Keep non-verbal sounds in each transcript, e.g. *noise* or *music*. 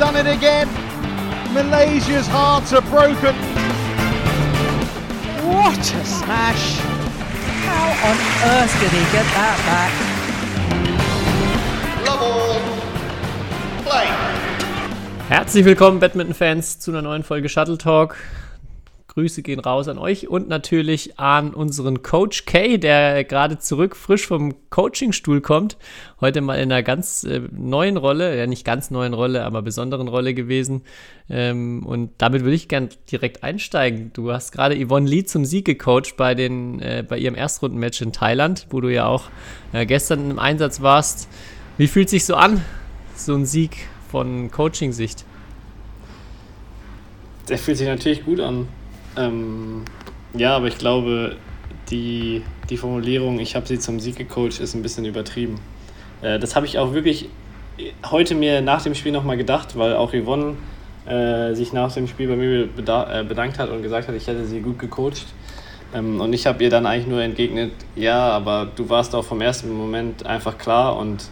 done it again. Malaysia's hearts are broken. What a smash! How on earth did he get that back? Love all. Play. Herzlich willkommen, Badminton-Fans, zu einer neuen Folge Shuttle Talk. Grüße gehen raus an euch und natürlich an unseren Coach Kay, der gerade zurück frisch vom Coachingstuhl kommt. Heute mal in einer ganz äh, neuen Rolle, ja nicht ganz neuen Rolle, aber besonderen Rolle gewesen. Ähm, und damit würde ich gern direkt einsteigen. Du hast gerade Yvonne Lee zum Sieg gecoacht bei, den, äh, bei ihrem Erstrundenmatch in Thailand, wo du ja auch äh, gestern im Einsatz warst. Wie fühlt sich so an, so ein Sieg von Coaching-Sicht? Der fühlt sich natürlich gut an. Ähm, ja, aber ich glaube, die, die Formulierung, ich habe sie zum Sieg gecoacht, ist ein bisschen übertrieben. Äh, das habe ich auch wirklich heute mir nach dem Spiel nochmal gedacht, weil auch Yvonne äh, sich nach dem Spiel bei mir äh, bedankt hat und gesagt hat, ich hätte sie gut gecoacht. Ähm, und ich habe ihr dann eigentlich nur entgegnet, ja, aber du warst auch vom ersten Moment einfach klar und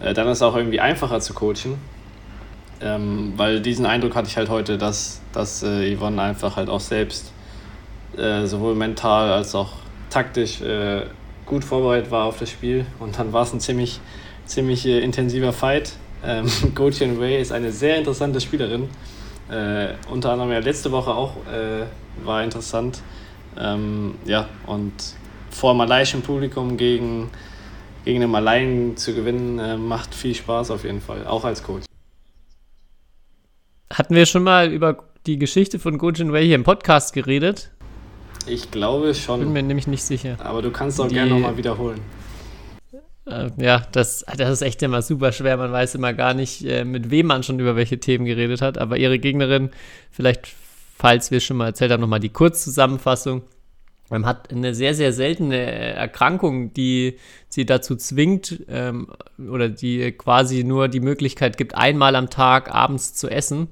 äh, dann ist es auch irgendwie einfacher zu coachen. Ähm, weil diesen Eindruck hatte ich halt heute, dass, dass äh, Yvonne einfach halt auch selbst äh, sowohl mental als auch taktisch äh, gut vorbereitet war auf das Spiel. Und dann war es ein ziemlich, ziemlich äh, intensiver Fight. Ähm, *laughs* Gotian Ray ist eine sehr interessante Spielerin. Äh, unter anderem ja letzte Woche auch äh, war interessant. Ähm, ja, und vor malaiischem Publikum gegen, gegen einen Malaien zu gewinnen, macht viel Spaß auf jeden Fall, auch als Coach. Hatten wir schon mal über die Geschichte von Gojin Wei hier im Podcast geredet? Ich glaube schon. Bin mir nämlich nicht sicher. Aber du kannst auch die, gerne nochmal wiederholen. Äh, ja, das, das ist echt immer super schwer. Man weiß immer gar nicht, äh, mit wem man schon über welche Themen geredet hat. Aber ihre Gegnerin, vielleicht, falls wir schon mal erzählt haben, nochmal die Kurzzusammenfassung. Man hat eine sehr, sehr seltene Erkrankung, die sie dazu zwingt ähm, oder die quasi nur die Möglichkeit gibt, einmal am Tag abends zu essen.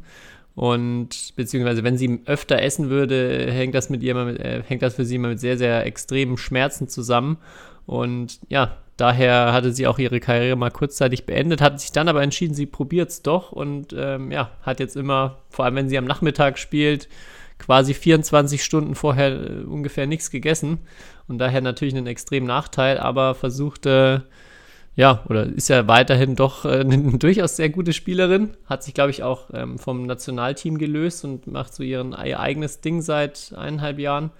Und beziehungsweise wenn sie öfter essen würde, hängt das mit ihr mit, äh, hängt das für sie immer mit sehr, sehr extremen Schmerzen zusammen. Und ja, daher hatte sie auch ihre Karriere mal kurzzeitig beendet, hat sich dann aber entschieden, sie probiert es doch und ähm, ja, hat jetzt immer, vor allem wenn sie am Nachmittag spielt, quasi 24 Stunden vorher äh, ungefähr nichts gegessen und daher natürlich einen extremen Nachteil, aber versuchte, ja, oder ist ja weiterhin doch äh, eine *laughs* durchaus sehr gute Spielerin, hat sich, glaube ich, auch ähm, vom Nationalteam gelöst und macht so ihren, ihr eigenes Ding seit eineinhalb Jahren.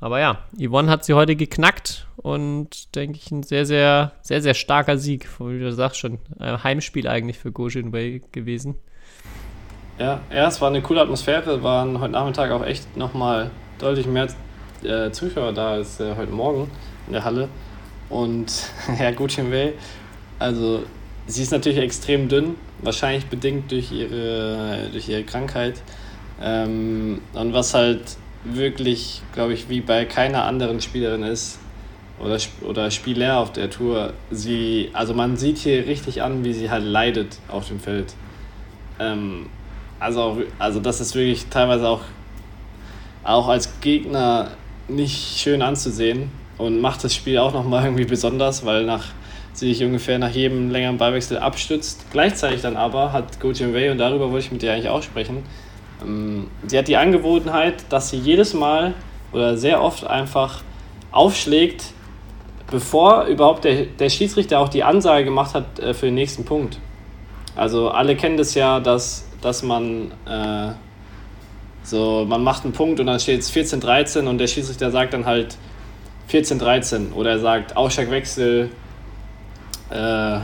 Aber ja, Yvonne hat sie heute geknackt und denke ich ein sehr, sehr, sehr, sehr starker Sieg, wie du sagst schon, ein Heimspiel eigentlich für Gojin Wei gewesen. Ja, ja, es war eine coole Atmosphäre, waren heute Nachmittag auch echt nochmal deutlich mehr äh, Zuschauer da als äh, heute Morgen in der Halle. Und *laughs* Herr Gutschenwey, also sie ist natürlich extrem dünn, wahrscheinlich bedingt durch ihre, durch ihre Krankheit. Ähm, und was halt wirklich, glaube ich, wie bei keiner anderen Spielerin ist, oder, oder Spieler auf der Tour, sie, also man sieht hier richtig an, wie sie halt leidet auf dem Feld. Ähm, also, also das ist wirklich teilweise auch, auch als Gegner nicht schön anzusehen und macht das Spiel auch nochmal irgendwie besonders, weil nach sich ungefähr nach jedem längeren Ballwechsel abstützt. Gleichzeitig dann aber hat Go Wei, und darüber wollte ich mit dir eigentlich auch sprechen, ähm, sie hat die Angewohnheit, dass sie jedes Mal oder sehr oft einfach aufschlägt, bevor überhaupt der, der Schiedsrichter auch die Ansage gemacht hat äh, für den nächsten Punkt. Also alle kennen das ja, dass dass man äh, so, man macht einen Punkt und dann steht es 14-13 und der Schiedsrichter sagt dann halt 14-13 oder er sagt Aussteigwechsel äh,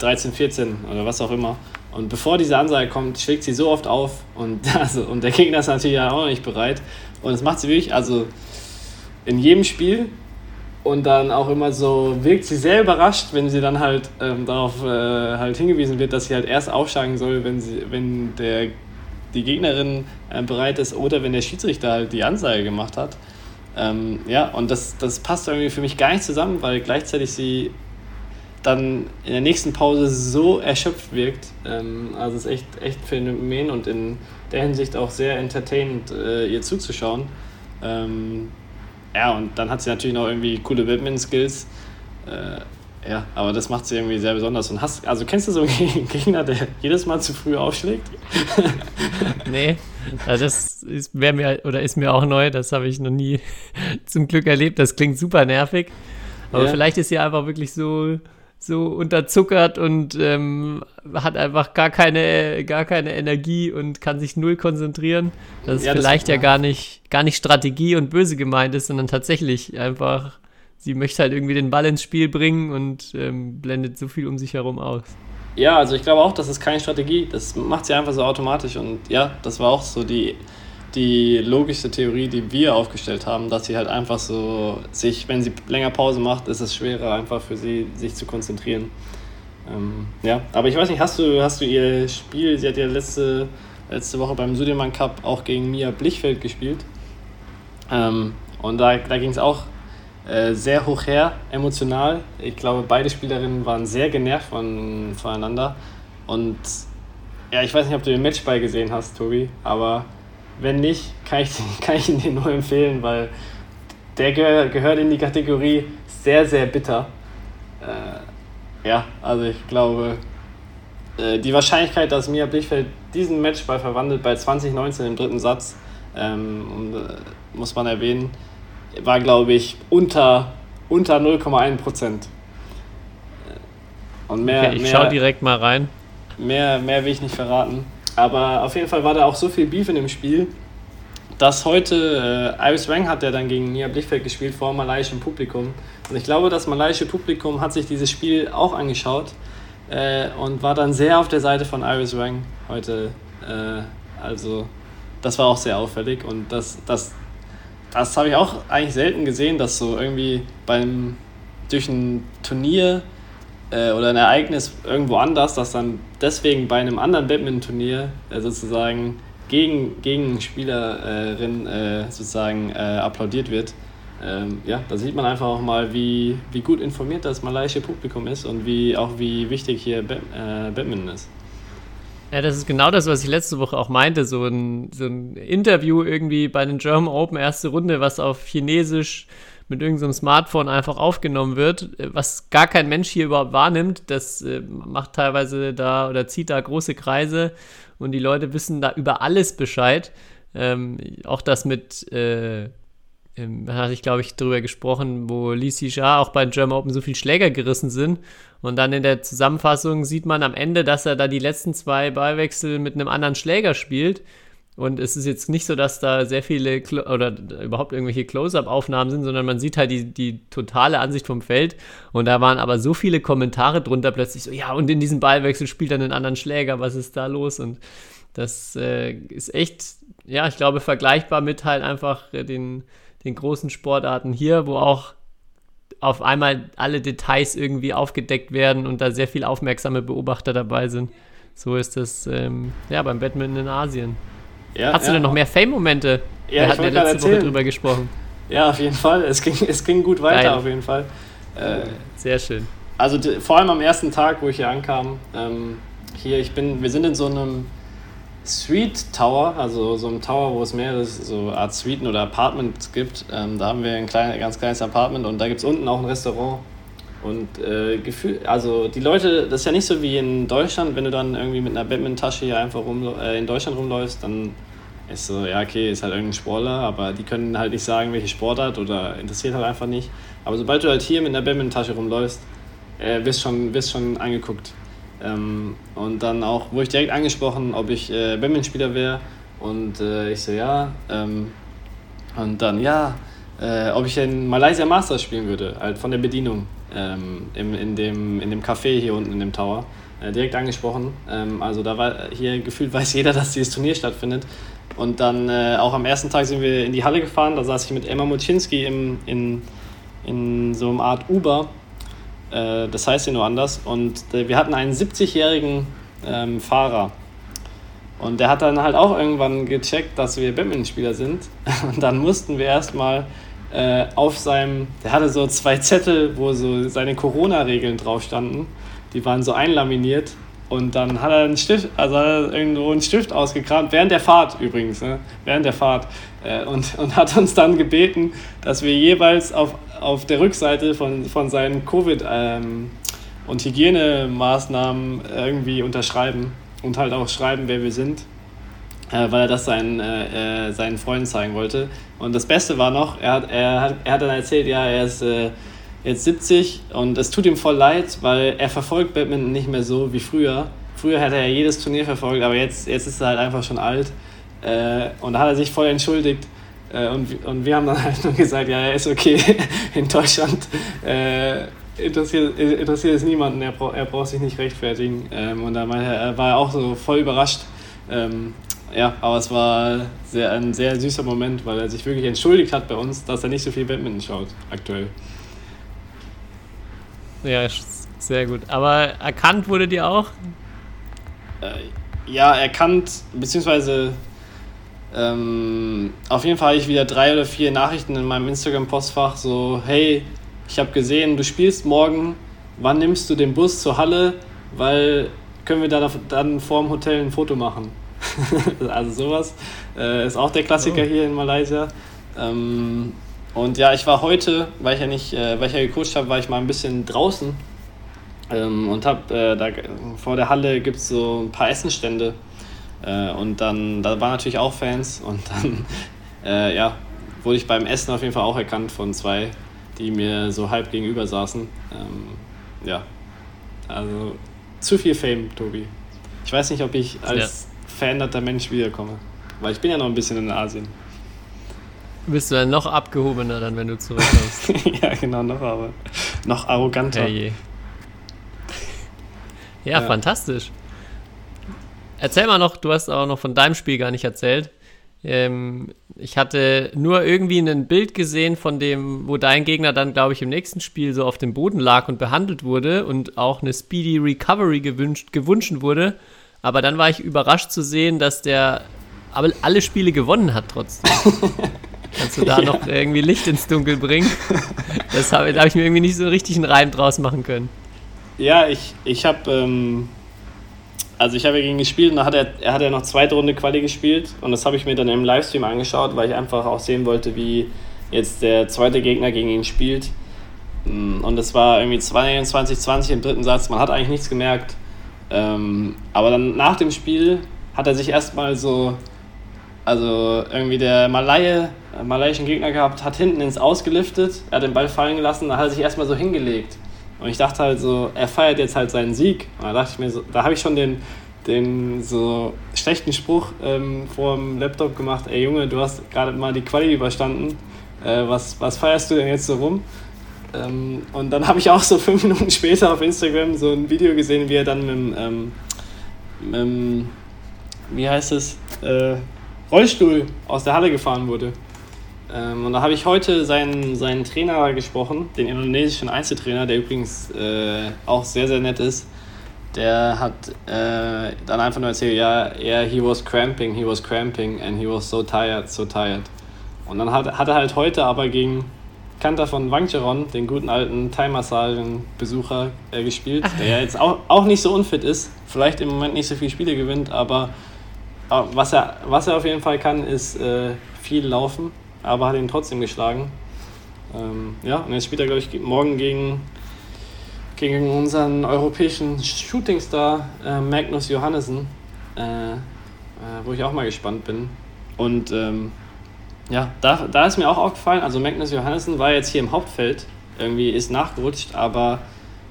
13-14 oder was auch immer. Und bevor diese Ansage kommt, schlägt sie so oft auf und, *laughs* also, und der Gegner ist natürlich auch noch nicht bereit. Und das macht sie wirklich, also in jedem Spiel und dann auch immer so wirkt sie sehr überrascht, wenn sie dann halt ähm, darauf äh, halt hingewiesen wird, dass sie halt erst aufsteigen soll, wenn sie, wenn der die Gegnerin äh, bereit ist oder wenn der Schiedsrichter halt die Ansage gemacht hat. Ähm, ja, und das, das passt irgendwie für mich gar nicht zusammen, weil gleichzeitig sie dann in der nächsten Pause so erschöpft wirkt. Ähm, also es ist echt, echt Phänomen und in der Hinsicht auch sehr entertainend, äh, ihr zuzuschauen. Ähm, ja, und dann hat sie natürlich noch irgendwie coole Badminton-Skills. Äh, Ja, aber das macht sie irgendwie sehr besonders. Und hast, also kennst du so einen *laughs* Gegner, der jedes Mal zu früh aufschlägt? *laughs* nee, also das ist, mir oder ist mir auch neu. Das habe ich noch nie *laughs* zum Glück erlebt. Das klingt super nervig. Aber ja. vielleicht ist sie einfach wirklich so, so unterzuckert und ähm, hat einfach gar keine, gar keine Energie und kann sich null konzentrieren. Dass es vielleicht das, ja gar nicht, gar nicht Strategie und böse gemeint ist, sondern tatsächlich einfach sie möchte halt irgendwie den Ball ins Spiel bringen und ähm, blendet so viel um sich herum aus. Ja, also ich glaube auch, das ist keine Strategie. Das macht sie einfach so automatisch. Und ja, das war auch so die, die logischste Theorie, die wir aufgestellt haben, dass sie halt einfach so sich, wenn sie länger Pause macht, ist es schwerer einfach für sie, sich zu konzentrieren. Ähm, ja, aber ich weiß nicht, hast du, hast du ihr Spiel, sie hat ja letzte, letzte Woche beim Sudirman Cup auch gegen Mia Blichfeld gespielt. Ähm, und da, da ging es auch äh, sehr hoch her, emotional. Ich glaube, beide Spielerinnen waren sehr genervt von, voneinander. Und ja, ich weiß nicht, ob du den Matchball gesehen hast, Tobi, aber wenn nicht, kann ich, *laughs* kann ich ihn dir nur empfehlen, weil der gehör, gehört in die Kategorie sehr, sehr bitter. Äh, ja, also ich glaube, äh, die Wahrscheinlichkeit, dass Mia Blichfeld diesen Matchball verwandelt bei 2019 im dritten Satz, ähm, äh, muss man erwähnen, war, glaube ich, unter, unter 0,1 Prozent. Und mehr, okay, ich mehr, schau direkt mal rein. Mehr, mehr will ich nicht verraten. Aber auf jeden Fall war da auch so viel Beef in dem Spiel, dass heute äh, Iris Wang hat ja dann gegen Nia Blichfeld gespielt vor malaiischem Publikum. Und ich glaube, das malaiische Publikum hat sich dieses Spiel auch angeschaut äh, und war dann sehr auf der Seite von Iris Wang heute. Äh, also das war auch sehr auffällig und das, das das habe ich auch eigentlich selten gesehen, dass so irgendwie beim durch ein Turnier äh, oder ein Ereignis irgendwo anders, dass dann deswegen bei einem anderen Badminton-Turnier äh, sozusagen gegen, gegen Spielerin äh, sozusagen äh, applaudiert wird. Ähm, ja, da sieht man einfach auch mal, wie, wie gut informiert das malaiische Publikum ist und wie auch wie wichtig hier Bad, äh, Badminton ist. Ja, das ist genau das, was ich letzte Woche auch meinte. So ein, so ein Interview irgendwie bei den German Open, erste Runde, was auf Chinesisch mit irgendeinem Smartphone einfach aufgenommen wird, was gar kein Mensch hier überhaupt wahrnimmt. Das äh, macht teilweise da oder zieht da große Kreise und die Leute wissen da über alles Bescheid. Ähm, auch das mit äh, da hatte ich, glaube ich, drüber gesprochen, wo Li Xia auch bei German Open so viel Schläger gerissen sind. Und dann in der Zusammenfassung sieht man am Ende, dass er da die letzten zwei Ballwechsel mit einem anderen Schläger spielt. Und es ist jetzt nicht so, dass da sehr viele Clo oder überhaupt irgendwelche Close-Up-Aufnahmen sind, sondern man sieht halt die, die totale Ansicht vom Feld. Und da waren aber so viele Kommentare drunter plötzlich so, ja, und in diesem Ballwechsel spielt er einen anderen Schläger, was ist da los? Und das äh, ist echt, ja, ich glaube, vergleichbar mit halt einfach den, den großen Sportarten hier, wo auch auf einmal alle Details irgendwie aufgedeckt werden und da sehr viel aufmerksame Beobachter dabei sind. So ist das ähm, ja beim Badminton in Asien. Ja, Hast ja. du denn noch mehr Fame-Momente? Ja, Wir hatten ja letzte Woche drüber gesprochen. Ja, auf jeden Fall. Es ging, es ging gut weiter, Geil. auf jeden Fall. Äh, sehr schön. Also vor allem am ersten Tag, wo ich hier ankam, ähm, hier, ich bin, wir sind in so einem Suite Tower, also so ein Tower, wo es mehrere so Art Suiten oder Apartments gibt. Ähm, da haben wir ein klein, ganz kleines Apartment und da gibt es unten auch ein Restaurant. Und äh, Gefühl, also die Leute, das ist ja nicht so wie in Deutschland, wenn du dann irgendwie mit einer Badminton-Tasche hier einfach rum, äh, in Deutschland rumläufst, dann ist so, ja, okay, ist halt irgendein Sportler, aber die können halt nicht sagen, welche Sportart oder interessiert halt einfach nicht. Aber sobald du halt hier mit einer Badminton-Tasche rumläufst, äh, wirst schon, wirst schon angeguckt. Ähm, und dann auch, wurde ich direkt angesprochen, ob ich äh, Badmintonspieler wäre. Und äh, ich so, ja. Ähm, und dann, ja, äh, ob ich in Malaysia Masters spielen würde, halt von der Bedienung ähm, im, in, dem, in dem Café hier unten in dem Tower. Äh, direkt angesprochen. Ähm, also da war hier gefühlt weiß jeder, *laughs* dass dieses Turnier stattfindet. Und dann äh, auch am ersten Tag sind wir in die Halle gefahren. Da saß ich mit Emma Muczynski im, in, in so einer Art Uber äh, das heißt ja nur anders. Und äh, wir hatten einen 70-jährigen ähm, Fahrer. Und der hat dann halt auch irgendwann gecheckt, dass wir Badmintonspieler sind. *laughs* Und dann mussten wir erstmal äh, auf seinem, der hatte so zwei Zettel, wo so seine Corona-Regeln drauf standen. Die waren so einlaminiert. Und dann hat er einen Stift, also hat er irgendwo einen Stift ausgekramt, während der Fahrt übrigens, ne? während der Fahrt. Äh, und, *laughs* und hat uns dann gebeten, dass wir jeweils auf, auf der Rückseite von, von seinen Covid- ähm, und Hygienemaßnahmen irgendwie unterschreiben und halt auch schreiben, wer wir sind, äh, weil er das seinen, äh, äh seinen Freunden zeigen wollte. Und das Beste war noch, er hat, er hat, er hat dann erzählt, ja, er ist äh, jetzt 70 und es tut ihm voll leid, weil er verfolgt Badminton nicht mehr so wie früher. Früher hat er jedes Turnier verfolgt, aber jetzt, jetzt ist er halt einfach schon alt. Äh, und da hat er sich voll entschuldigt. Und, und wir haben dann *laughs* halt nur gesagt, ja, er ist okay. *laughs* In Deutschland interessiert, interessiert es niemanden, er, er braucht sich nicht rechtfertigen. Ähm, und da meinte er, war auch so voll überrascht. Ja, aber es war sehr, ein sehr süßer Moment, weil er sich wirklich entschuldigt hat bei uns, dass er nicht so viel Badminton schaut aktuell. Ja, sehr gut. Aber erkannt wurde dir auch? Äh, ja, erkannt, beziehungsweise ähm, auf jeden Fall habe ich wieder drei oder vier Nachrichten in meinem Instagram-Postfach, so, hey, ich habe gesehen, du spielst morgen, wann nimmst du den Bus zur Halle, weil können wir da dann vor dem Hotel ein Foto machen. *laughs* also sowas äh, ist auch der Klassiker oh. hier in Malaysia. Ähm, und ja, ich war heute, weil ich ja nicht, äh, weil ich ja gecoacht habe, war ich mal ein bisschen draußen ähm, und habe äh, da vor der Halle gibt es so ein paar Essenstände äh, und dann da waren natürlich auch Fans und dann *laughs* äh, ja wurde ich beim Essen auf jeden Fall auch erkannt von zwei, die mir so halb gegenüber saßen. Ähm, ja, also zu viel Fame, Tobi. Ich weiß nicht, ob ich als ja. Veränderter Mensch wiederkomme, weil ich bin ja noch ein bisschen in Asien. Bist du dann noch abgehobener, dann, wenn du zurückkommst? *laughs* ja, genau, noch aber noch arroganter. Ja, ja, fantastisch. Erzähl mal noch, du hast auch noch von deinem Spiel gar nicht erzählt. Ähm, ich hatte nur irgendwie ein Bild gesehen von dem, wo dein Gegner dann, glaube ich, im nächsten Spiel so auf dem Boden lag und behandelt wurde und auch eine Speedy Recovery gewünscht, gewünscht wurde. Aber dann war ich überrascht zu sehen, dass der aber alle Spiele gewonnen hat trotzdem. *laughs* Kannst du da ja. noch irgendwie Licht ins Dunkel bringen? Das hab, da habe ich mir irgendwie nicht so richtig einen Reim draus machen können. Ja, ich, ich habe ähm, also ich habe gegen ihn gespielt und dann hat er, er hat ja noch zweite Runde Quali gespielt und das habe ich mir dann im Livestream angeschaut, weil ich einfach auch sehen wollte, wie jetzt der zweite Gegner gegen ihn spielt. Mm, und es war irgendwie 22, 20 im dritten Satz, man hat eigentlich nichts gemerkt. Ähm, aber dann nach dem Spiel hat er sich erstmal so, also irgendwie der Malaye, äh, malaiischen Gegner gehabt, hat hinten ins Ausgeliftet, er hat den Ball fallen gelassen, dann hat er sich erstmal so hingelegt. Und ich dachte halt so, er feiert jetzt halt seinen Sieg. Und da dachte ich mir so, da habe ich schon den, den so schlechten Spruch ähm, vor dem Laptop gemacht, ey Junge, du hast gerade mal die Quali überstanden, äh, was, was feierst du denn jetzt so rum? Ähm, und dann habe ich auch so *laughs* fünf Minuten später auf Instagram so ein Video gesehen, wie er dann mit dem, ähm, mit wie heißt es, äh, Rollstuhl aus der Halle gefahren wurde. Ähm, und da habe ich heute seinen, seinen Trainer gesprochen, den indonesischen Einzeltrainer, der übrigens äh, auch sehr, sehr nett ist. Der hat äh, dann einfach nur erzählt, ja, yeah, he was cramping, he was cramping and he was so tired, so tired. Und dann hat, hat er halt heute aber gegen Kanter von Wangcheron, den guten alten Thai-Massagen-Besucher, äh, gespielt, der ja jetzt auch, auch nicht so unfit ist, vielleicht im Moment nicht so viele Spiele gewinnt, aber äh, was er, was er auf jeden Fall kann, ist äh, viel laufen aber hat ihn trotzdem geschlagen. Ähm, ja, und jetzt spielt er, glaube ich, morgen gegen, gegen unseren europäischen Shootingstar äh, Magnus Johannessen, äh, äh, wo ich auch mal gespannt bin. Und ähm, ja, da, da ist mir auch aufgefallen, also Magnus Johannessen war jetzt hier im Hauptfeld, irgendwie ist nachgerutscht, aber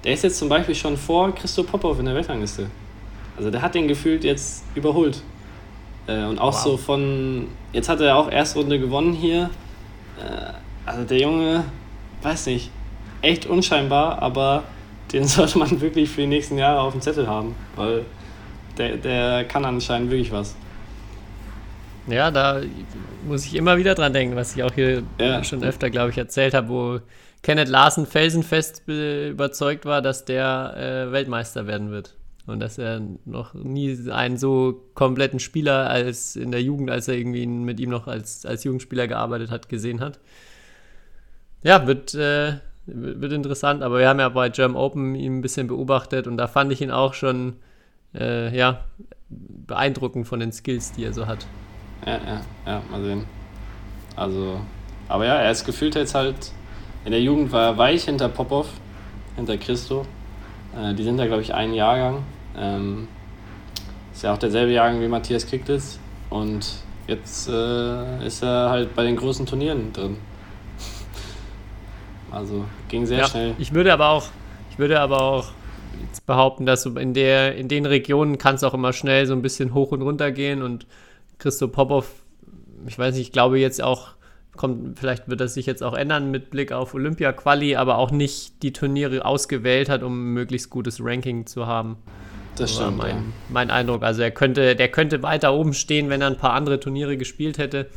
der ist jetzt zum Beispiel schon vor Christo Popov in der Weltrangliste. Also der hat den gefühlt jetzt überholt. Äh, und auch wow. so von, jetzt hat er auch Erstrunde gewonnen hier. Äh, also der Junge, weiß nicht, echt unscheinbar, aber den *laughs* sollte man wirklich für die nächsten Jahre auf dem Zettel haben, weil der, der kann anscheinend wirklich was. Ja, da muss ich immer wieder dran denken, was ich auch hier ja. schon öfter, glaube ich, erzählt habe, wo Kenneth Larsen felsenfest überzeugt war, dass der äh, Weltmeister werden wird und dass er noch nie einen so kompletten Spieler als in der Jugend, als er irgendwie mit ihm noch als, als Jugendspieler gearbeitet hat, gesehen hat. Ja, wird, äh, wird interessant, aber wir haben ja bei German Open ihn ein bisschen beobachtet und da fand ich ihn auch schon äh, ja, beeindruckend von den Skills, die er so hat. Ja, ja, ja, mal sehen. Also, aber ja, er ist gefühlt jetzt halt, in der Jugend war er weich hinter Popov, hinter Christo. Äh, die sind da, glaube ich, ein Jahrgang. Ähm, ist ja auch derselbe Jahrgang wie Matthias Kicklis. Und jetzt äh, ist er halt bei den großen Turnieren drin. *laughs* Also ging sehr ja, schnell. Ich würde aber auch, ich würde aber auch jetzt behaupten, dass in, der, in den Regionen kann es auch immer schnell so ein bisschen hoch und runter gehen und Christo Popov, ich weiß nicht, ich glaube jetzt auch, kommt, vielleicht wird das sich jetzt auch ändern mit Blick auf Olympia-Quali, aber auch nicht die Turniere ausgewählt hat, um ein möglichst gutes Ranking zu haben. Das stimmt. Mein, ja. mein Eindruck. Also er könnte, der könnte weiter oben stehen, wenn er ein paar andere Turniere gespielt hätte.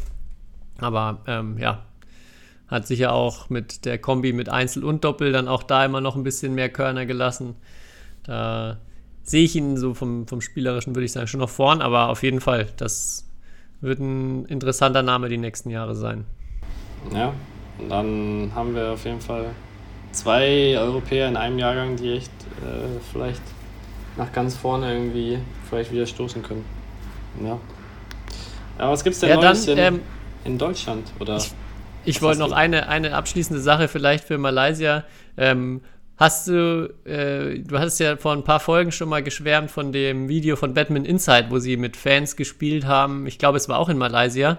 Aber ähm, ja, hat sicher auch mit der Kombi mit Einzel und Doppel dann auch da immer noch ein bisschen mehr Körner gelassen. Da sehe ich ihn so vom, vom Spielerischen, würde ich sagen, schon noch vorn, aber auf jeden Fall, das wird ein interessanter Name die nächsten Jahre sein. Ja, und dann haben wir auf jeden Fall zwei Europäer in einem Jahrgang, die echt äh, vielleicht nach ganz vorne irgendwie vielleicht wieder stoßen können. Ja. Aber was gibt es denn ja, Neues dann, in, ähm, in Deutschland? Oder? Ich, ich wollte noch eine, eine abschließende Sache vielleicht für Malaysia. Ähm, hast du, äh, du hattest ja vor ein paar Folgen schon mal geschwärmt von dem Video von Batman Inside, wo sie mit Fans gespielt haben. Ich glaube, es war auch in Malaysia.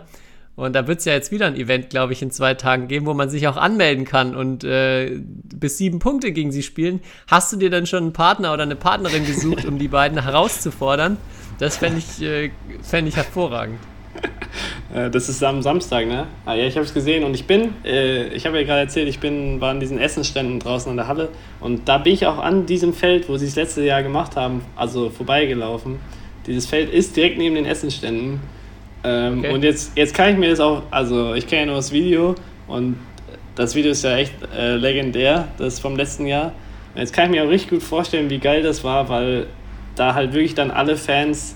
Und da wird es ja jetzt wieder ein Event, glaube ich, in zwei Tagen geben, wo man sich auch anmelden kann und äh, bis sieben Punkte gegen sie spielen. Hast du dir dann schon einen Partner oder eine Partnerin gesucht, um die beiden herauszufordern? Das fände ich, äh, fänd ich hervorragend. *laughs* Äh, das ist am Samstag, ne? Ah, ja, ich habe es gesehen und ich bin, äh, ich habe ja gerade erzählt, ich bin, war an diesen Essensständen draußen an der Halle und da bin ich auch an diesem Feld, wo sie es letzte Jahr gemacht haben, also vorbeigelaufen. Dieses Feld ist direkt neben den Essensständen. Ähm, Okay. Und jetzt, jetzt kann ich mir das auch, also ich kenne ja nur das Video und das Video ist ja echt äh, legendär, das vom letzten Jahr. Und jetzt kann ich mir auch richtig gut vorstellen, wie geil das war, weil da halt wirklich dann alle Fans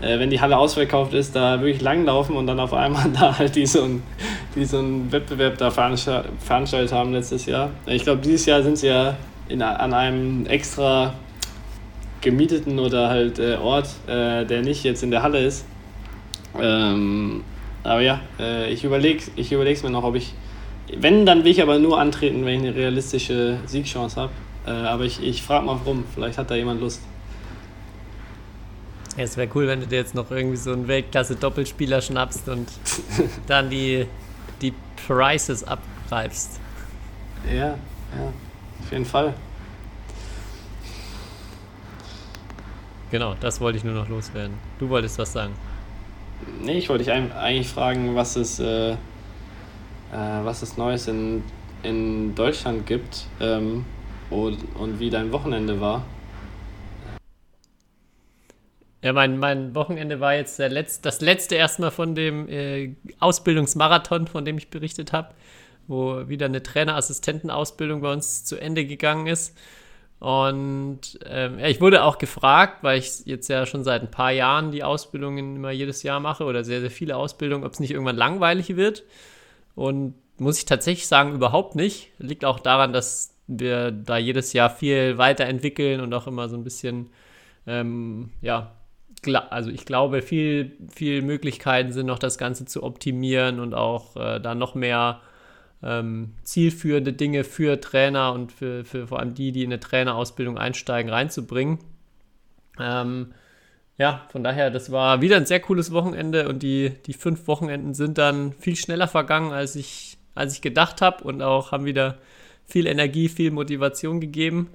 äh, wenn die Halle ausverkauft ist, da wirklich langlaufen und dann auf einmal *laughs* da halt die so einen, die so einen Wettbewerb da veransta- veranstaltet haben letztes Jahr. Ich glaube, dieses Jahr sind sie ja in, an einem extra gemieteten oder halt äh, Ort, äh, der nicht jetzt in der Halle ist. Ähm, aber ja, äh, ich überlege ich überleg's mir noch, ob ich, wenn, dann will ich aber nur antreten, wenn ich eine realistische Siegchance habe. Äh, aber ich, ich frage mal rum, vielleicht hat da jemand Lust. Ja, es wäre cool, wenn du dir jetzt noch irgendwie so einen Weltklasse-Doppelspieler schnappst und *laughs* dann die, die Prices abgreifst. Ja, ja, auf jeden Fall. Genau, das wollte ich nur noch loswerden. Du wolltest was sagen. Nee, ich wollte dich eigentlich fragen, was es, äh, äh, was es Neues in, in Deutschland gibt ähm, und, und wie dein Wochenende war. Ja, mein, mein Wochenende war jetzt der Letz-, das letzte erstmal von dem äh, Ausbildungsmarathon, von dem ich berichtet habe, wo wieder eine Trainerassistentenausbildung bei uns zu Ende gegangen ist. Und ähm, ja, ich wurde auch gefragt, weil ich jetzt ja schon seit ein paar Jahren die Ausbildungen immer jedes Jahr mache oder sehr, sehr viele Ausbildungen, ob es nicht irgendwann langweilig wird. Und muss ich tatsächlich sagen, überhaupt nicht. Liegt auch daran, dass wir da jedes Jahr viel weiterentwickeln und auch immer so ein bisschen, ähm, ja, also ich glaube, viel, viel Möglichkeiten sind noch das Ganze zu optimieren und auch äh, da noch mehr ähm, zielführende Dinge für Trainer und für, für vor allem die, die in eine Trainerausbildung einsteigen, reinzubringen. Ähm, ja, von daher, das war wieder ein sehr cooles Wochenende und die, die fünf Wochenenden sind dann viel schneller vergangen, als ich, als ich gedacht habe und auch haben wieder viel Energie, viel Motivation gegeben.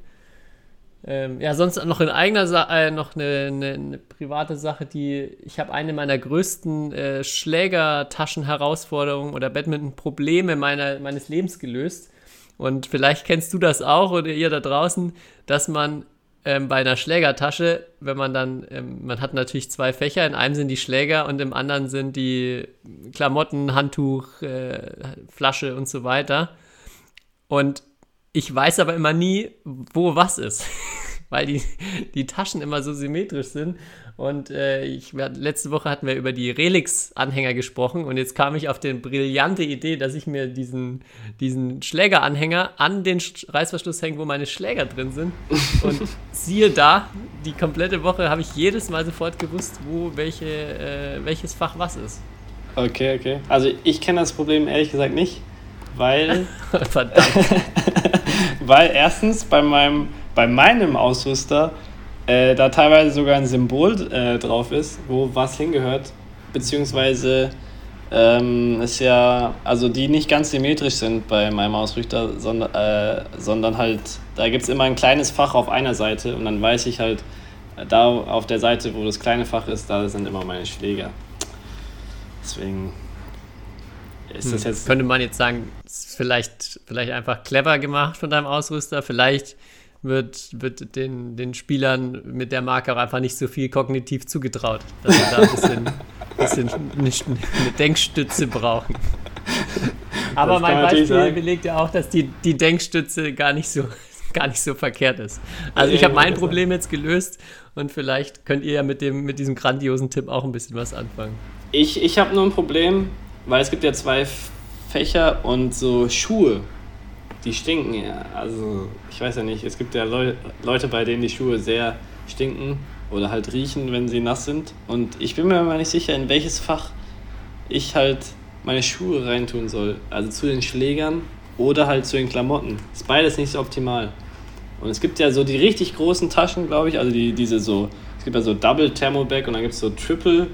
Ähm, ja, sonst noch in eigener Sa äh, noch eine, eine, eine private Sache, die ich habe eine meiner größten äh, Schlägertaschen-Herausforderungen oder Badminton-Probleme meines Lebens gelöst. Und vielleicht kennst du das auch oder ihr da draußen, dass man ähm, bei einer Schlägertasche, wenn man dann, ähm, man hat natürlich zwei Fächer, in einem sind die Schläger und im anderen sind die Klamotten, Handtuch, äh, Flasche und so weiter. Und ich weiß aber immer nie, wo was ist, *laughs* weil die, die Taschen immer so symmetrisch sind. Und äh, ich, letzte Woche hatten wir über die Relix-Anhänger gesprochen und jetzt kam ich auf die brillante Idee, dass ich mir diesen, diesen Schlägeranhänger an den Reißverschluss hänge, wo meine Schläger drin sind. Und *laughs* siehe da, die komplette Woche habe ich jedes Mal sofort gewusst, wo welche, äh, welches Fach was ist. Okay, okay. Also ich kenne das Problem ehrlich gesagt nicht, weil. *laughs* Verdammt. *laughs* weil erstens bei meinem, bei meinem Ausrüster äh, da teilweise sogar ein Symbol äh, drauf ist, wo was hingehört, beziehungsweise ähm, ist ja, also die nicht ganz symmetrisch sind bei meinem Ausrüster, sondern, äh, sondern halt, da gibt es immer ein kleines Fach auf einer Seite und dann weiß ich halt, da auf der Seite, wo das kleine Fach ist, da sind immer meine Schläger. Deswegen. Jetzt. Könnte man jetzt sagen, ist vielleicht, vielleicht einfach clever gemacht von deinem Ausrüster, vielleicht wird, wird den, den Spielern mit der Marke auch einfach nicht so viel kognitiv zugetraut, dass sie da ein bisschen, *laughs* bisschen eine Denkstütze brauchen. Aber mein Beispiel sagen. belegt ja auch, dass die, die Denkstütze gar nicht so *laughs* gar nicht so verkehrt ist. Also ich habe mein Problem jetzt gelöst und vielleicht könnt ihr ja mit, dem, mit diesem grandiosen Tipp auch ein bisschen was anfangen. Ich, ich habe nur ein Problem, weil es gibt ja zwei Fächer und so Schuhe die stinken ja. Also, ich weiß ja nicht, es gibt ja Leu Leute, bei denen die Schuhe sehr stinken oder halt riechen, wenn sie nass sind. Und ich bin mir mal nicht sicher, in welches Fach ich halt meine Schuhe reintun soll. Also zu den Schlägern oder halt zu den Klamotten. Ist beides nicht so optimal. Und es gibt ja so die richtig großen Taschen, glaube ich, also die, diese so, es gibt ja so Double Thermobag und dann gibt es so Triple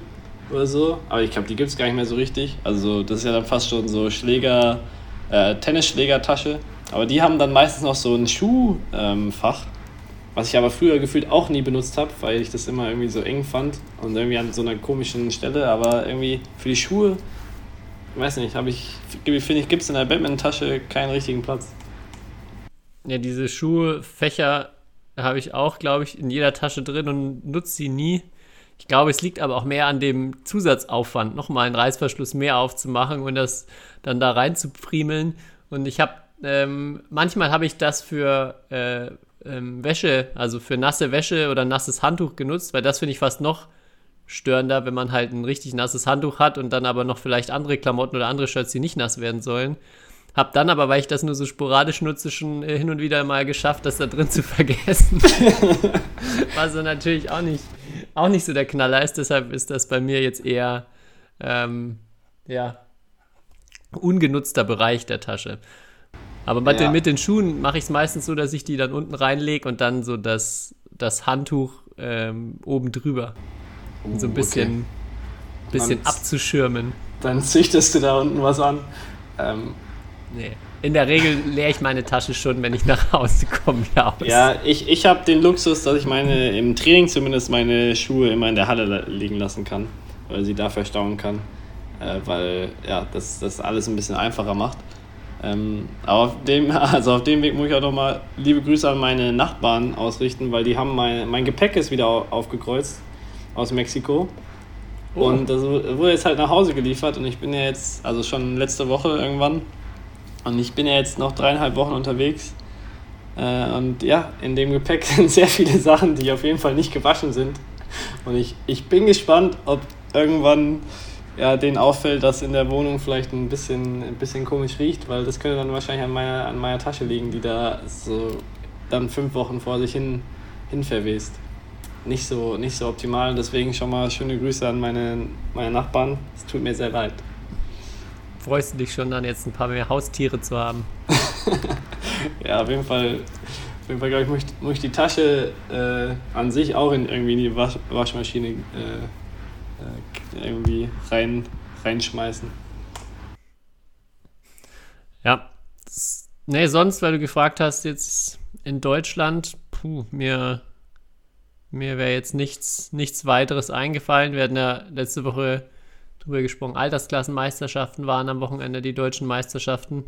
oder so. Aber ich glaube, die gibt es gar nicht mehr so richtig. Also das ist ja dann fast schon so Schläger, äh, Tennisschlägertasche. Aber die haben dann meistens noch so ein Schuhfach, ähm, was ich aber früher gefühlt auch nie benutzt habe, weil ich das immer irgendwie so eng fand und irgendwie an so einer komischen Stelle. Aber irgendwie für die Schuhe, weiß nicht, habe ich, finde ich, gibt es in der Batman-Tasche keinen richtigen Platz. Ja, diese Schuhfächer habe ich auch, glaube ich, in jeder Tasche drin und nutze sie nie. Ich glaube, es liegt aber auch mehr an dem Zusatzaufwand, nochmal einen Reißverschluss mehr aufzumachen und das dann da rein zu friemeln. Und ich habe ähm, manchmal habe ich das für äh, ähm, Wäsche, also für nasse Wäsche oder nasses Handtuch genutzt, weil das finde ich fast noch störender, wenn man halt ein richtig nasses Handtuch hat und dann aber noch vielleicht andere Klamotten oder andere Shirts, die nicht nass werden sollen. Hab dann aber, weil ich das nur so sporadisch nutze, schon äh, hin und wieder mal geschafft, das da drin zu *laughs* vergessen. *laughs* Was so natürlich auch nicht, auch nicht so der Knaller ist. Deshalb ist das bei mir jetzt eher, ähm, ja, ungenutzter Bereich der Tasche. Aber mit, ja. den, mit den Schuhen mache ich es meistens so, dass ich die dann unten reinlege und dann so das, das Handtuch ähm, oben drüber. Um uh, so ein bisschen, okay. bisschen abzuschirmen. Dann züchtest du da unten was an. Ähm, nee. In der Regel leere ich meine Tasche schon, wenn ich nach Hause komme, ja aus. Ja, ich, ich habe den Luxus, dass ich meine, im Training zumindest meine Schuhe immer in der Halle liegen lassen kann, weil sie da verstauen kann. Äh, weil ja, das, das alles ein bisschen einfacher macht. Ähm, aber auf dem, *laughs* also auf dem Weg muss ich auch nochmal liebe Grüße an meine Nachbarn ausrichten, weil die haben mein, mein Gepäck ist wieder aufgekreuzt aus Mexiko. Oh. Und das wurde jetzt halt nach Hause geliefert und ich bin ja jetzt, also schon letzte Woche irgendwann, und ich bin ja jetzt noch dreieinhalb Wochen unterwegs. Äh, und ja, in dem Gepäck *laughs* sind sehr viele Sachen, die auf jeden Fall nicht gewaschen sind. Und ich, ich bin gespannt, ob irgendwann ja, denen auffällt, dass in der Wohnung vielleicht ein bisschen, ein bisschen komisch riecht, weil das könnte dann wahrscheinlich an meiner, an meiner Tasche liegen, die da so dann fünf Wochen vor sich hin, hin verwest. Nicht so, nicht so optimal, deswegen schon mal schöne Grüße an meine, meine Nachbarn. Es tut mir sehr leid. Freust du dich schon dann jetzt ein paar mehr Haustiere zu haben? *laughs* ja, auf jeden Fall, auf jeden Fall glaube ich, muss, muss ich die Tasche äh, an sich auch in irgendwie in die Wasch, Waschmaschine äh, äh, irgendwie rein, reinschmeißen. Ja. Nee, sonst, weil du gefragt hast, jetzt in Deutschland, puh, mir, mir wäre jetzt nichts, nichts weiteres eingefallen. Wir hatten ja letzte Woche drüber gesprochen, Altersklassenmeisterschaften waren am Wochenende die deutschen Meisterschaften.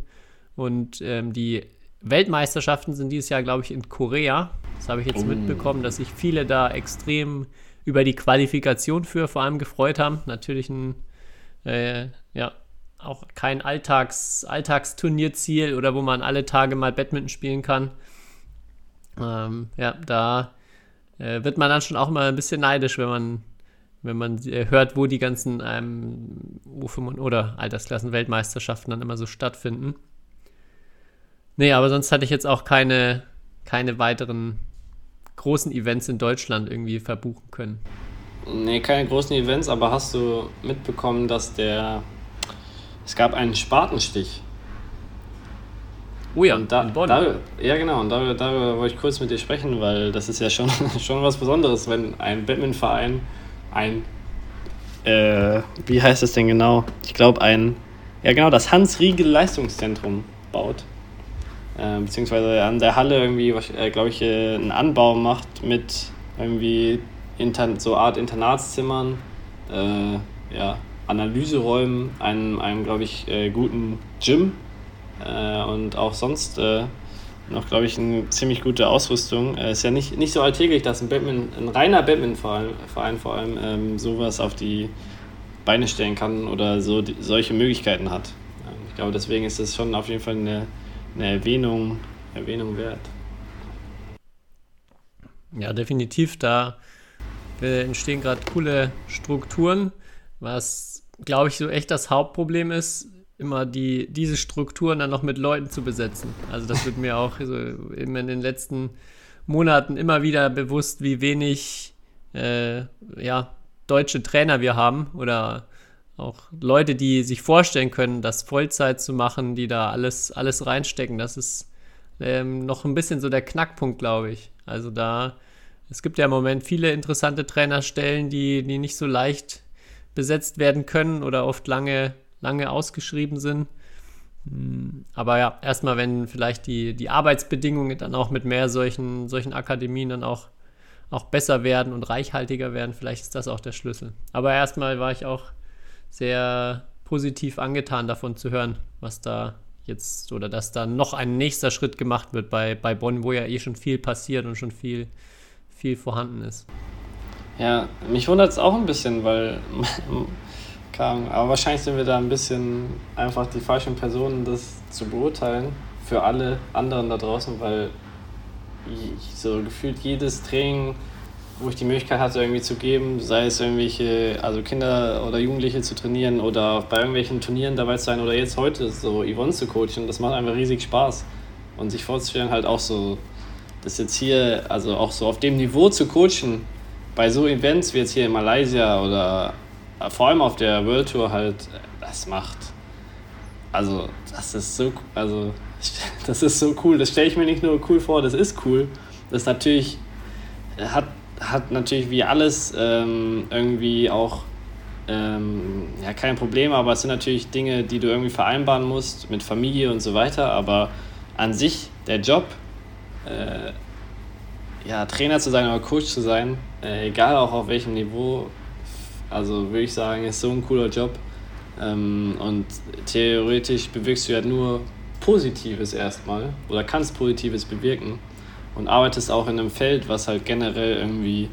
Und ähm, die Weltmeisterschaften sind dieses Jahr, glaube ich, in Korea. Das habe ich jetzt oh. mitbekommen, dass sich viele da extrem über die Qualifikation für vor allem gefreut haben. Natürlich ein, äh, ja, auch kein Alltags, Alltagsturnierziel oder wo man alle Tage mal Badminton spielen kann. Ähm, ja, da äh, wird man dann schon auch mal ein bisschen neidisch, wenn man, wenn man äh, hört, wo die ganzen ähm, U5 oder Altersklassen-Weltmeisterschaften dann immer so stattfinden. Nee, aber sonst hatte ich jetzt auch keine, keine weiteren großen Events in Deutschland irgendwie verbuchen können. Nee, keine großen Events, aber hast du mitbekommen, dass der. Es gab einen Spatenstich. Oh ja, und da, in Bonn. Da, ja, genau, und darüber, darüber wollte ich kurz mit dir sprechen, weil das ist ja schon, *laughs* schon was Besonderes, wenn ein Badmintonverein ein. Äh, wie heißt es denn genau? Ich glaube, ein. Ja, genau, das Hans-Riegel Leistungszentrum baut. Äh, beziehungsweise an der Halle irgendwie, äh, glaube ich, äh, einen Anbau macht mit irgendwie Inter so Art Internatszimmern, äh, ja, Analyseräumen, einem, einem glaube ich, äh, guten Gym und auch sonst noch, glaube ich, eine ziemlich gute Ausrüstung. Es ist ja nicht, nicht so alltäglich, dass ein, Batman, ein reiner Badminton-Verein vor allem ähm, sowas auf die Beine stellen kann oder so die, solche Möglichkeiten hat. Ich glaube, deswegen ist es schon auf jeden Fall eine, eine Erwähnung, Erwähnung wert. Ja, definitiv. Da äh, entstehen gerade coole Strukturen, was, glaube ich, so echt das Hauptproblem ist, immer die, diese Strukturen dann noch mit Leuten zu besetzen. Also das wird mir auch so eben in den letzten Monaten immer wieder bewusst, wie wenig äh, ja, deutsche Trainer wir haben oder auch Leute, die sich vorstellen können, das Vollzeit zu machen, die da alles, alles reinstecken. Das ist ähm, noch ein bisschen so der Knackpunkt, glaube ich. Also da es gibt ja im Moment viele interessante Trainerstellen, die, die nicht so leicht besetzt werden können oder oft lange, lange ausgeschrieben sind. Hm, aber ja, erstmal, wenn vielleicht die, die Arbeitsbedingungen dann auch mit mehr solchen, solchen Akademien dann auch, auch besser werden und reichhaltiger werden, vielleicht ist das auch der Schlüssel. Aber erstmal war ich auch sehr positiv angetan davon zu hören, was da jetzt oder dass da noch ein nächster Schritt gemacht wird bei, bei Bonn, wo ja eh schon viel passiert und schon viel, viel vorhanden ist. Ja, mich wundert es auch ein bisschen, weil, aber wahrscheinlich sind wir da ein bisschen einfach die falschen Personen, das zu beurteilen für alle anderen da draußen, weil so gefühlt jedes Training, wo ich die Möglichkeit hatte, irgendwie zu geben, sei es irgendwelche, also Kinder oder Jugendliche zu trainieren oder bei irgendwelchen Turnieren dabei zu sein oder jetzt heute so Yvonne zu coachen, das macht einfach riesig Spaß. Und sich vorzustellen, halt auch so das jetzt hier, also auch so auf dem Niveau zu coachen, bei so Events wie jetzt hier in Malaysia oder vor allem auf der World Tour halt, das macht, also das ist so, also *laughs* das ist so cool, das stelle ich mir nicht nur cool vor, das ist cool. Das natürlich hat, hat natürlich wie alles ähm, irgendwie auch ähm, ja, kein Problem, aber es sind natürlich Dinge, die du irgendwie vereinbaren musst mit Familie und so weiter. Aber an sich, der Job, äh, ja, Trainer zu sein oder Coach zu sein, äh, egal auch auf welchem Niveau, also würde ich sagen, ist so ein cooler Job. Ähm, und theoretisch bewirkst du ja nur Positives erstmal oder kannst Positives bewirken und arbeitest auch in einem Feld, was halt generell irgendwie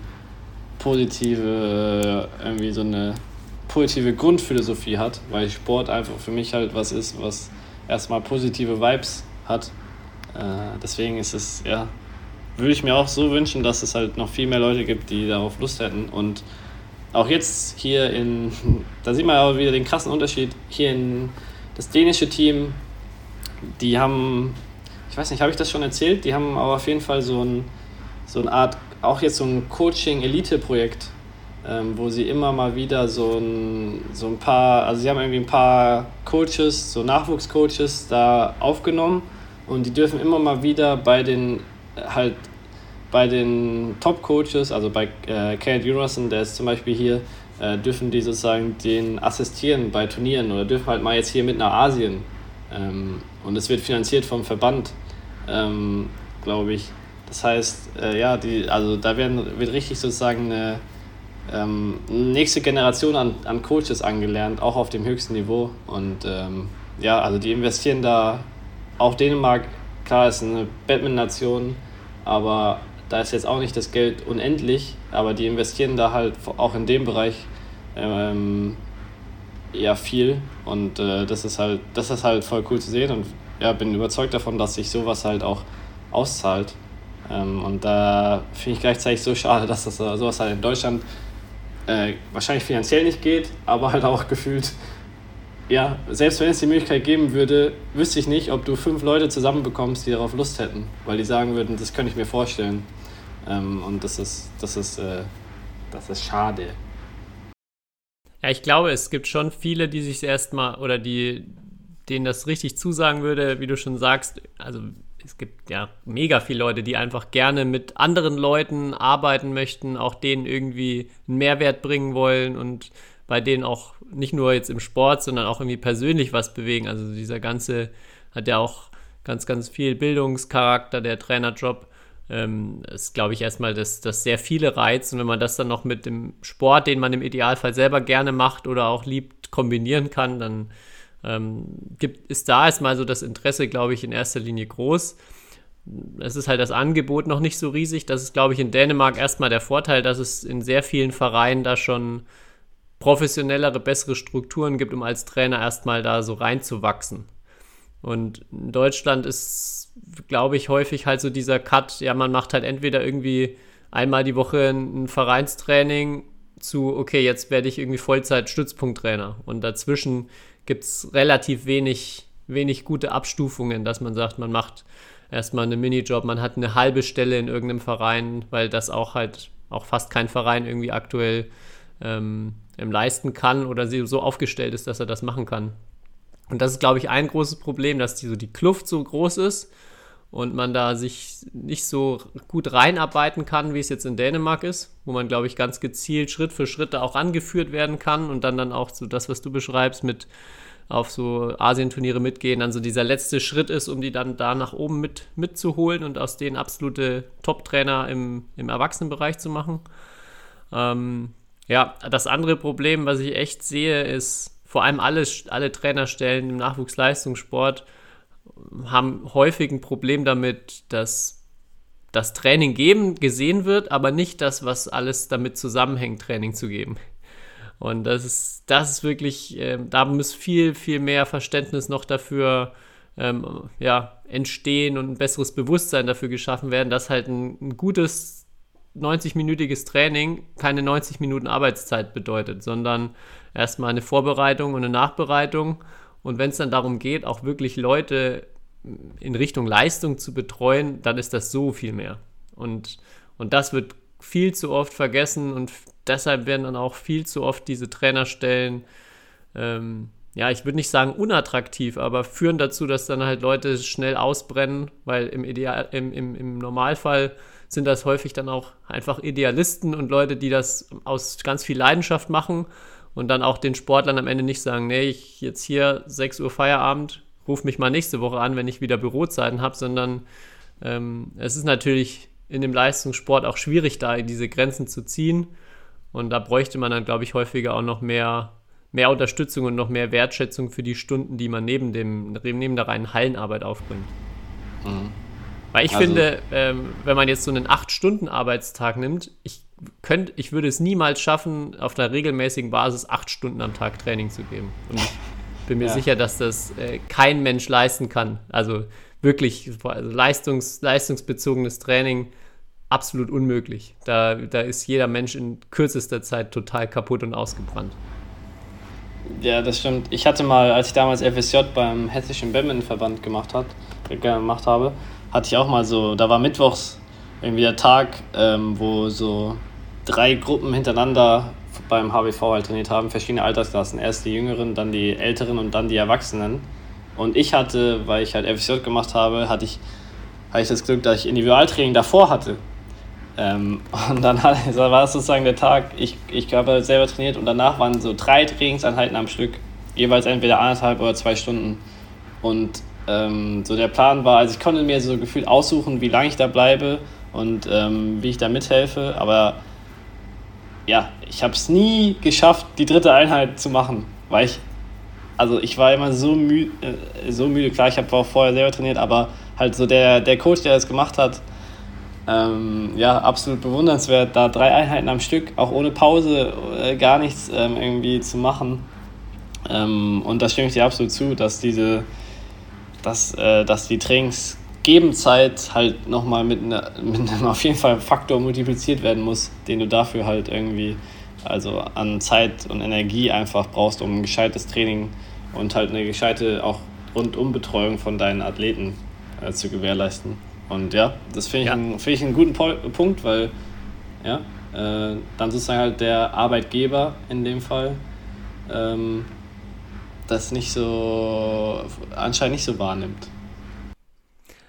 positive, irgendwie so eine positive Grundphilosophie hat, weil Sport einfach für mich halt was ist, was erstmal positive Vibes hat äh, deswegen ist es, ja, würde ich mir auch so wünschen, dass es halt noch viel mehr Leute gibt, die darauf Lust hätten. Und auch jetzt hier in, *laughs* da sieht man aber wieder den krassen Unterschied, hier in das dänische Team, die haben, ich weiß nicht, habe ich das schon erzählt? Die haben aber auf jeden Fall so, ein, so eine Art, auch jetzt so ein Coaching-Elite-Projekt, ähm, wo sie immer mal wieder so ein, so ein paar, also sie haben irgendwie ein paar Coaches, so Nachwuchscoaches da aufgenommen und die dürfen immer mal wieder bei den halt bei den Top-Coaches, also bei äh, Kenneth Jurassen, der ist zum Beispiel hier, äh, dürfen die sozusagen den assistieren bei Turnieren oder dürfen halt mal jetzt hier mit nach Asien. Ähm, und es wird finanziert vom Verband, ähm, glaube ich. Das heißt, äh, ja, die, also da werden, wird richtig sozusagen eine ähm, nächste Generation an, an Coaches angelernt, auch auf dem höchsten Niveau. Und ähm, ja, also die investieren da auch Dänemark, klar, ist eine Badminton-Nation, aber da ist jetzt auch nicht das Geld unendlich, aber die investieren da halt auch in dem Bereich ähm, ja viel. Und äh, das ist halt das ist halt voll cool zu sehen und ja bin überzeugt davon, dass sich sowas halt auch auszahlt. Ähm, und da finde ich gleichzeitig so schade, dass das sowas halt in Deutschland äh, wahrscheinlich finanziell nicht geht, aber halt auch *laughs* gefühlt, ja, selbst wenn es die Möglichkeit geben würde, wüsste ich nicht, ob du fünf Leute zusammenbekommst, die darauf Lust hätten, weil die sagen würden, das könnte ich mir vorstellen. Ähm, und das ist, das ist, äh, das ist schade. Ja, ich glaube, es gibt schon viele, die sich erstmal oder die, denen das richtig zusagen würde, wie du schon sagst. Also es gibt ja mega viele Leute, die einfach gerne mit anderen Leuten arbeiten möchten, auch denen irgendwie einen Mehrwert bringen wollen und bei denen auch nicht nur jetzt im Sport, sondern auch irgendwie persönlich was bewegen. Also dieser ganze hat ja auch ganz, ganz viel Bildungscharakter, der Trainerjob. Ähm, ist, glaube ich, erstmal das, das sehr viele reizt. Und wenn man das dann noch mit dem Sport, den man im Idealfall selber gerne macht oder auch liebt, kombinieren kann, dann ähm, gibt, ist da erstmal so das Interesse, glaube ich, in erster Linie groß. Es ist halt das Angebot noch nicht so riesig. Das ist, glaube ich, in Dänemark erstmal der Vorteil, dass es in sehr vielen Vereinen da schon professionellere, bessere Strukturen gibt, um als Trainer erstmal da so reinzuwachsen. Und in Deutschland ist, glaube ich, häufig halt so dieser Cut, ja, man macht halt entweder irgendwie einmal die Woche ein Vereinstraining zu, okay, jetzt werde ich irgendwie Vollzeit-Stützpunkttrainer. Und dazwischen gibt es relativ wenig, wenig gute Abstufungen, dass man sagt, man macht erstmal einen Minijob, man hat eine halbe Stelle in irgendeinem Verein, weil das auch halt auch fast kein Verein irgendwie aktuell ähm, leisten kann oder so aufgestellt ist, dass er das machen kann. Und das ist, glaube ich, ein großes Problem, dass die, so die Kluft so groß ist und man da sich nicht so gut reinarbeiten kann, wie es jetzt in Dänemark ist, wo man, glaube ich, ganz gezielt Schritt für Schritt auch angeführt werden kann und dann dann auch so das, was du beschreibst, mit auf so Asienturniere mitgehen, dann so dieser letzte Schritt ist, um die dann da nach oben mit, mitzuholen und aus denen absolute Top-Trainer im, im Erwachsenenbereich zu machen. Ähm, ja, das andere Problem, was ich echt sehe, ist vor allem alle, alle Trainerstellen im Nachwuchsleistungssport haben häufig ein Problem damit, dass das Training geben gesehen wird, aber nicht das, was alles damit zusammenhängt, Training zu geben. Und das ist, das ist wirklich, äh, da muss viel, viel mehr Verständnis noch dafür ähm, ja, entstehen und ein besseres Bewusstsein dafür geschaffen werden, dass halt ein, ein gutes 90-minütiges Training keine 90 Minuten Arbeitszeit bedeutet, sondern erstmal eine Vorbereitung und eine Nachbereitung. Und wenn es dann darum geht, auch wirklich Leute in Richtung Leistung zu betreuen, dann ist das so viel mehr. Und, und das wird viel zu oft vergessen und deshalb werden dann auch viel zu oft diese Trainerstellen, ähm, ja, ich würde nicht sagen unattraktiv, aber führen dazu, dass dann halt Leute schnell ausbrennen, weil im, Ideal, im, im, im Normalfall sind das häufig dann auch einfach Idealisten und Leute, die das aus ganz viel Leidenschaft machen und dann auch den Sportlern am Ende nicht sagen, nee, ich jetzt hier 6 Uhr Feierabend, ruf mich mal nächste Woche an, wenn ich wieder Bürozeiten habe, sondern ähm, es ist natürlich in dem Leistungssport auch schwierig, da diese Grenzen zu ziehen. Und da bräuchte man dann, glaube ich, häufiger auch noch mehr, mehr Unterstützung und noch mehr Wertschätzung für die Stunden, die man neben, dem, neben der reinen Hallenarbeit aufbringt. Mhm. Weil ich also, finde, ähm, wenn man jetzt so einen 8-Stunden-Arbeitstag nimmt, ich, könnt, ich würde es niemals schaffen, auf einer regelmäßigen Basis 8 Stunden am Tag Training zu geben. Und ich bin mir *laughs* ja. sicher, dass das äh, kein Mensch leisten kann. Also wirklich also leistungs, leistungsbezogenes Training absolut unmöglich. Da, da ist jeder Mensch in kürzester Zeit total kaputt und ausgebrannt. Ja, das stimmt. Ich hatte mal, als ich damals FSJ beim Hessischen Badmintonverband gemacht, hat, gemacht habe, hatte ich auch mal so, da war mittwochs irgendwie der Tag, ähm, wo so drei Gruppen hintereinander beim HBV halt trainiert haben, verschiedene Altersklassen. Erst die Jüngeren, dann die Älteren und dann die Erwachsenen. Und ich hatte, weil ich halt FSJ gemacht habe, hatte ich, hatte ich das Glück, dass ich Individualtraining davor hatte. Ähm, *laughs* und dann war es sozusagen der Tag, ich, ich habe selber trainiert und danach waren so drei Trainingseinheiten am Stück, jeweils entweder anderthalb oder zwei Stunden. Und ähm, so der Plan war, also ich konnte mir so gefühlt aussuchen, wie lange ich da bleibe und ähm, wie ich da mithelfe, aber ja, ich habe es nie geschafft, die dritte Einheit zu machen, weil ich, also ich war immer so, mü äh, so müde, klar, ich habe auch vorher selber trainiert, aber halt so der, der Coach, der das gemacht hat, ähm, ja, absolut bewundernswert, da drei Einheiten am Stück, auch ohne Pause, äh, gar nichts ähm, irgendwie zu machen. Ähm, und da stimme ich dir absolut zu, dass diese, dass, äh, dass die Trainingsgebenzeit halt nochmal mit, ne, *laughs* mit einem auf jeden Fall Faktor multipliziert werden muss, den du dafür halt irgendwie also an Zeit und Energie einfach brauchst, um ein gescheites Training und halt eine gescheite auch Rundumbetreuung von deinen Athleten äh, zu gewährleisten. Und ja, das finde ich, ja. Ein, find ich einen guten po Punkt, weil ja, äh, dann sozusagen halt der Arbeitgeber in dem Fall ähm, das nicht so, anscheinend nicht so wahrnimmt.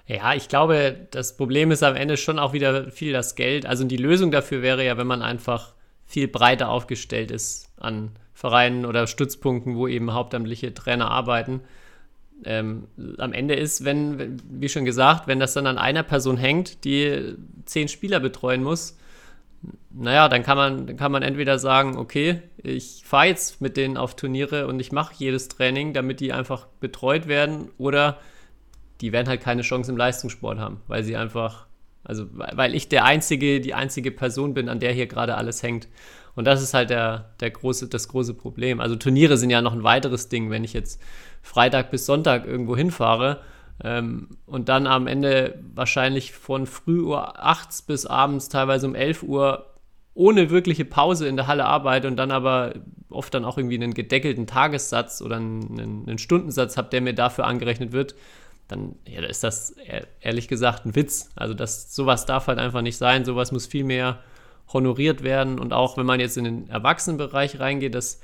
Ja, ich glaube, das Problem ist am Ende schon auch wieder viel das Geld. Also die Lösung dafür wäre ja, wenn man einfach viel breiter aufgestellt ist an Vereinen oder Stützpunkten, wo eben hauptamtliche Trainer arbeiten. Ähm, am Ende ist, wenn, wie schon gesagt, wenn das dann an einer Person hängt, die zehn Spieler betreuen muss, naja, dann kann man, kann man entweder sagen, okay, ich fahre jetzt mit denen auf Turniere und ich mache jedes Training, damit die einfach betreut werden, oder die werden halt keine Chance im Leistungssport haben, weil sie einfach, also weil ich der einzige, die einzige Person bin, an der hier gerade alles hängt. Und das ist halt der, der große, das große Problem. Also Turniere sind ja noch ein weiteres Ding, wenn ich jetzt Freitag bis Sonntag irgendwo hinfahre ähm, und dann am Ende wahrscheinlich von früh Uhr 8 bis abends teilweise um 11 Uhr ohne wirkliche Pause in der Halle arbeite und dann aber oft dann auch irgendwie einen gedeckelten Tagessatz oder einen, einen Stundensatz habe, der mir dafür angerechnet wird, dann ja, ist das ehrlich gesagt ein Witz. Also das, sowas darf halt einfach nicht sein. Sowas muss viel mehr honoriert werden. Und auch wenn man jetzt in den Erwachsenenbereich reingeht, das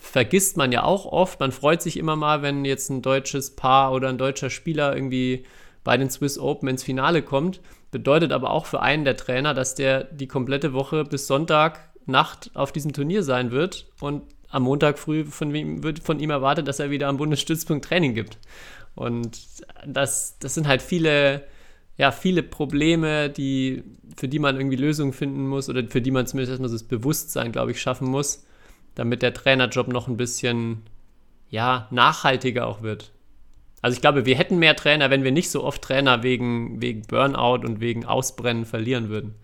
vergisst man ja auch oft. Man freut sich immer mal, wenn jetzt ein deutsches Paar oder ein deutscher Spieler irgendwie bei den Swiss Open ins Finale kommt. Bedeutet aber auch für einen der Trainer, dass der die komplette Woche bis Sonntag Nacht auf diesem Turnier sein wird und am Montag früh von ihm, wird von ihm erwartet, dass er wieder am Bundesstützpunkt Training gibt. Und das, das sind halt viele, ja, viele Probleme, die, für die man irgendwie Lösungen finden muss oder für die man zumindest erstmal das Bewusstsein, glaube ich, schaffen muss, damit der Trainerjob noch ein bisschen, ja, nachhaltiger auch wird. Also ich glaube, wir hätten mehr Trainer, wenn wir nicht so oft Trainer wegen, wegen Burnout und wegen Ausbrennen verlieren würden.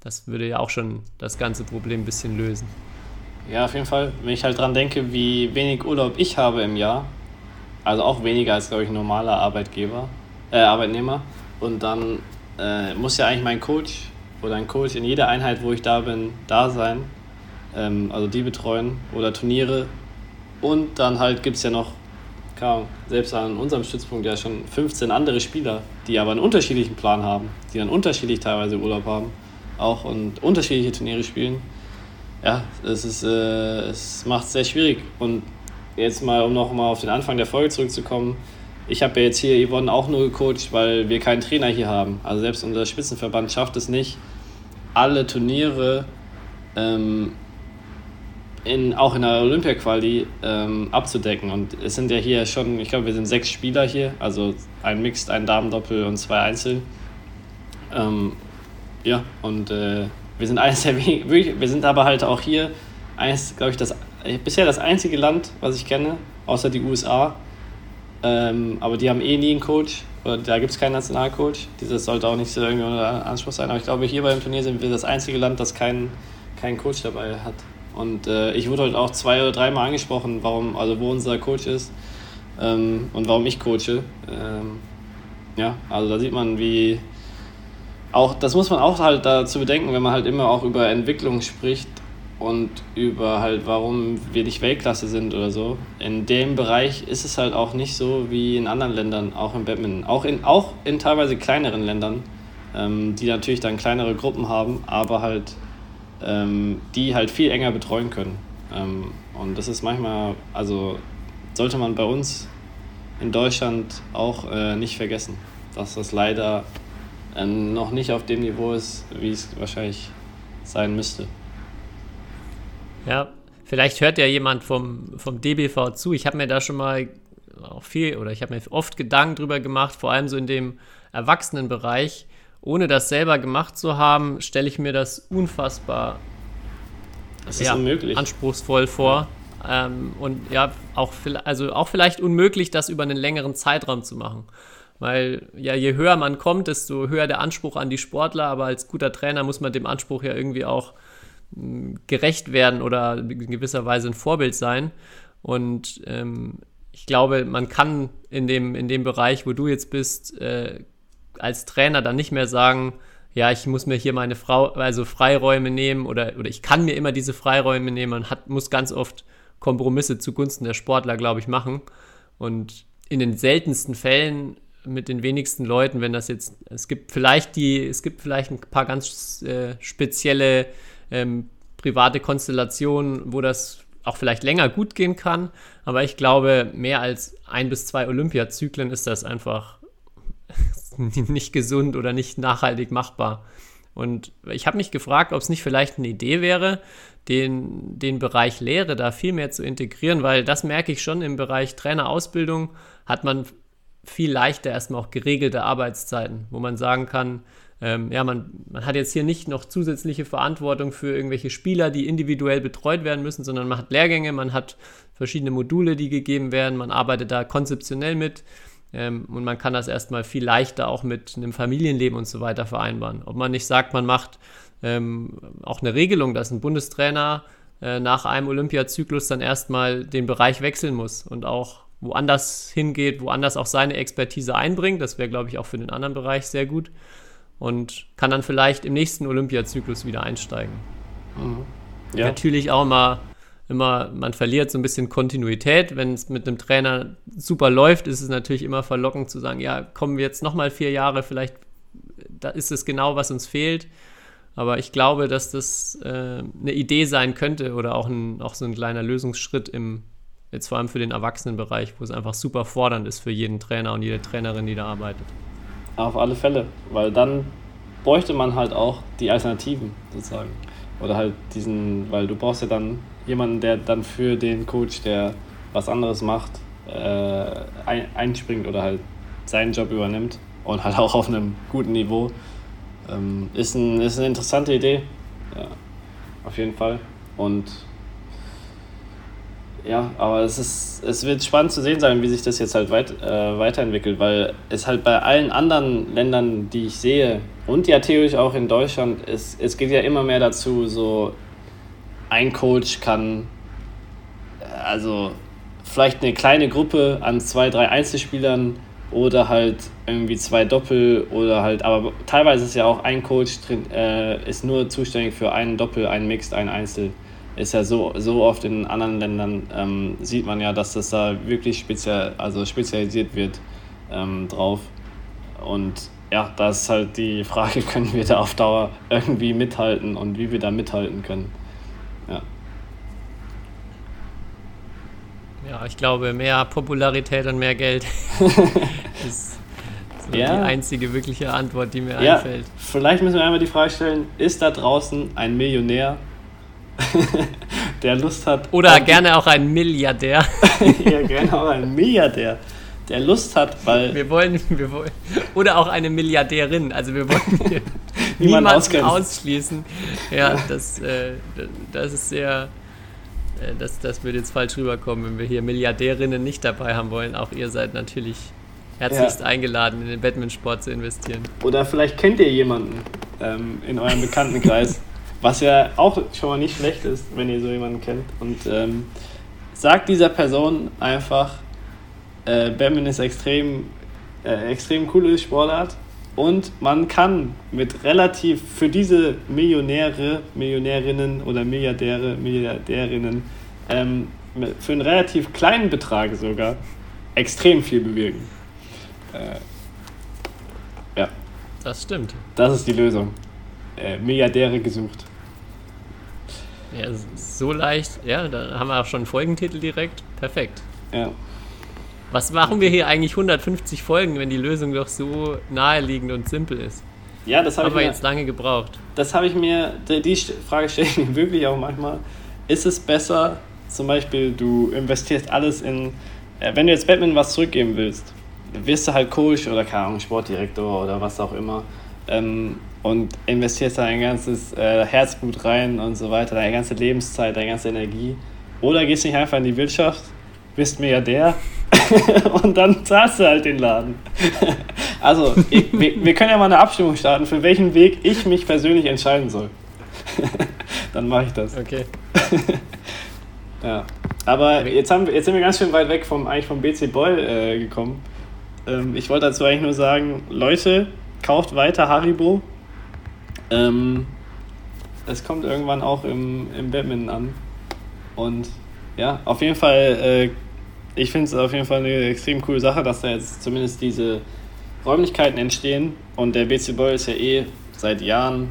Das würde ja auch schon das ganze Problem ein bisschen lösen. Ja, auf jeden Fall. Wenn ich halt dran denke, wie wenig Urlaub ich habe im Jahr, also auch weniger als, glaube ich, ein normaler Arbeitgeber, äh, Arbeitnehmer. Und dann äh, muss ja eigentlich mein Coach oder ein Coach in jeder Einheit, wo ich da bin, da sein. Ähm, also die betreuen oder Turniere. Und dann halt gibt es ja noch, Ahnung, selbst an unserem Stützpunkt ja schon 15 andere Spieler, die aber einen unterschiedlichen Plan haben, die dann unterschiedlich teilweise Urlaub haben, auch und unterschiedliche Turniere spielen. Ja, es, ist, äh, es macht es sehr schwierig. Und jetzt mal, um noch mal auf den Anfang der Folge zurückzukommen, ich habe ja jetzt hier Yvonne auch nur gecoacht, weil wir keinen Trainer hier haben. Also selbst unser Spitzenverband schafft es nicht, alle Turniere ähm, in, auch in der Olympia-Quali ähm, abzudecken. Und es sind ja hier schon, ich glaube, wir sind sechs Spieler hier, also ein Mixed, ein Damendoppel und zwei Einzel. Ähm, ja, und äh, wir sind eines der wenigen, wir sind aber halt auch hier eines, glaube ich, das bisher das einzige Land, was ich kenne, außer die USA. Ähm, aber die haben eh nie einen Coach. Oder da gibt es keinen Nationalcoach. Dieses sollte auch nicht so irgendwie unter Anspruch sein. Aber ich glaube, hier beim Turnier sind wir das einzige Land, das keinen, keinen Coach dabei hat. Und äh, ich wurde heute auch zwei oder dreimal angesprochen, warum, also wo unser Coach ist ähm, und warum ich coache. Ähm, ja, also da sieht man, wie auch, das muss man auch halt dazu bedenken, wenn man halt immer auch über Entwicklung spricht, und über halt, warum wir nicht Weltklasse sind oder so. In dem Bereich ist es halt auch nicht so wie in anderen Ländern, auch im Badminton. Auch in, auch in teilweise kleineren Ländern, ähm, die natürlich dann kleinere Gruppen haben, aber halt ähm, die halt viel enger betreuen können. Ähm, und das ist manchmal, also sollte man bei uns in Deutschland auch äh, nicht vergessen, dass das leider äh, noch nicht auf dem Niveau ist, wie es wahrscheinlich sein müsste. Ja, vielleicht hört ja jemand vom, vom DBV zu. Ich habe mir da schon mal auch viel oder ich habe mir oft Gedanken drüber gemacht, vor allem so in dem Erwachsenenbereich. Ohne das selber gemacht zu haben, stelle ich mir das unfassbar das ja, anspruchsvoll vor. Ähm, und ja, auch, also auch vielleicht unmöglich, das über einen längeren Zeitraum zu machen. Weil ja, je höher man kommt, desto höher der Anspruch an die Sportler, aber als guter Trainer muss man dem Anspruch ja irgendwie auch gerecht werden oder in gewisser Weise ein Vorbild sein. Und ähm, ich glaube, man kann in dem, in dem Bereich, wo du jetzt bist, äh, als Trainer dann nicht mehr sagen, ja, ich muss mir hier meine Frau, also Freiräume nehmen oder, oder ich kann mir immer diese Freiräume nehmen. Man hat, muss ganz oft Kompromisse zugunsten der Sportler, glaube ich, machen. Und in den seltensten Fällen mit den wenigsten Leuten, wenn das jetzt, es gibt vielleicht die, es gibt vielleicht ein paar ganz äh, spezielle ähm, private Konstellationen, wo das auch vielleicht länger gut gehen kann, aber ich glaube, mehr als ein bis zwei Olympiazyklen ist das einfach *laughs* nicht gesund oder nicht nachhaltig machbar. Und ich habe mich gefragt, ob es nicht vielleicht eine Idee wäre, den, den Bereich Lehre da viel mehr zu integrieren, weil das merke ich schon im Bereich Trainerausbildung hat man viel leichter erstmal auch geregelte Arbeitszeiten, wo man sagen kann, ähm, ja, man, man hat jetzt hier nicht noch zusätzliche Verantwortung für irgendwelche Spieler, die individuell betreut werden müssen, sondern man hat Lehrgänge, man hat verschiedene Module, die gegeben werden, man arbeitet da konzeptionell mit ähm, und man kann das erstmal viel leichter auch mit einem Familienleben und so weiter vereinbaren. Ob man nicht sagt, man macht ähm, auch eine Regelung, dass ein Bundestrainer äh, nach einem Olympiazyklus dann erstmal den Bereich wechseln muss und auch woanders hingeht, woanders auch seine Expertise einbringt. Das wäre, glaube ich, auch für den anderen Bereich sehr gut. Und kann dann vielleicht im nächsten Olympiazyklus wieder einsteigen. Mhm. Ja. Natürlich auch immer, immer, man verliert so ein bisschen Kontinuität. Wenn es mit einem Trainer super läuft, ist es natürlich immer verlockend zu sagen, ja, kommen wir jetzt nochmal vier Jahre, vielleicht da ist es genau, was uns fehlt. Aber ich glaube, dass das äh, eine Idee sein könnte oder auch, ein, auch so ein kleiner Lösungsschritt im, Jetzt vor allem für den Erwachsenenbereich, wo es einfach super fordernd ist für jeden Trainer und jede Trainerin, die da arbeitet. Auf alle Fälle, weil dann bräuchte man halt auch die Alternativen sozusagen. Oder halt diesen, weil du brauchst ja dann jemanden, der dann für den Coach, der was anderes macht, äh, ein, einspringt oder halt seinen Job übernimmt und halt auch auf einem guten Niveau. Ähm, ist, ein, ist eine interessante Idee, ja, auf jeden Fall. Und ja, aber es ist, es wird spannend zu sehen sein, wie sich das jetzt halt weit, äh, weiterentwickelt, weil es halt bei allen anderen Ländern, die ich sehe, und ja theoretisch auch in Deutschland, es, es geht ja immer mehr dazu, so ein Coach kann, also vielleicht eine kleine Gruppe an zwei, drei Einzelspielern oder halt irgendwie zwei Doppel oder halt, aber teilweise ist ja auch ein Coach drin, äh, ist nur zuständig für einen Doppel, einen Mixed, einen Einzel ist ja so, so oft in anderen Ländern, ähm, sieht man ja, dass das da wirklich spezial, also spezialisiert wird ähm, drauf. Und ja, da ist halt die Frage, *laughs* können wir da auf Dauer irgendwie mithalten und wie wir da mithalten können. Ja, ich glaube, mehr Popularität und mehr Geld *laughs* ist so ja. die einzige wirkliche Antwort, die mir ja. einfällt. Vielleicht müssen wir einmal die Frage stellen, ist da draußen ein Millionär, *laughs* der Lust hat. Oder gerne auch ein Milliardär. *laughs* ja, gerne auch ein Milliardär, der Lust hat, weil. Wir wollen, wir wollen. Oder auch eine Milliardärin. Also wir wollen hier niemanden ausschließen. Ja, das, äh, das ist sehr. Äh, das, das würde jetzt falsch rüberkommen, wenn wir hier Milliardärinnen nicht dabei haben wollen. Auch ihr seid natürlich herzlichst ja. eingeladen, in den Batman-Sport zu investieren. Oder vielleicht kennt ihr jemanden ähm, in eurem Bekanntenkreis, *laughs* Was ja auch schon mal nicht schlecht ist, wenn ihr so jemanden kennt. Und ähm, sagt dieser Person einfach, äh, Badminton ist extrem, äh, extrem coole Sportart und man kann mit relativ für diese Millionäre, Millionärinnen oder Milliardäre, Milliardärinnen ähm, für einen relativ kleinen Betrag sogar extrem viel bewirken. Äh, ja. Das stimmt. Das ist die Lösung. Äh, Milliardäre gesucht. Ja, so leicht. Ja, da haben wir auch schon einen Folgentitel direkt. Perfekt. Ja. Was machen wir hier eigentlich 150 Folgen, wenn die Lösung doch so naheliegend und simpel ist? Ja, das habe ich mir, jetzt lange gebraucht. Das habe ich mir, die Frage stelle ich mir wirklich auch manchmal. Ist es besser, zum Beispiel, du investierst alles in, äh, wenn du jetzt Batman was zurückgeben willst, wirst du halt Coach oder keine Ahnung, Sportdirektor oder was auch immer. Ähm, und investierst dein ganzes äh, Herzblut rein und so weiter, deine ganze Lebenszeit, deine ganze Energie. Oder gehst nicht einfach in die Wirtschaft, bist Milliardär *laughs* und dann zahlst du halt den Laden. *laughs* also, ich, wir, wir können ja mal eine Abstimmung starten, für welchen Weg ich mich persönlich entscheiden soll. *laughs* dann mache ich das. Okay. ja. Aber jetzt, haben, jetzt sind wir ganz schön weit weg vom, eigentlich vom BC Boll äh, gekommen. Ähm, ich wollte dazu eigentlich nur sagen, Leute, kauft weiter Haribo Ähm, es kommt irgendwann auch im, im Badminton an. Und ja, auf jeden Fall, äh, ich finde es auf jeden Fall eine extrem coole Sache, dass da jetzt zumindest diese Räumlichkeiten entstehen. Und der BC Boy ist ja eh seit Jahren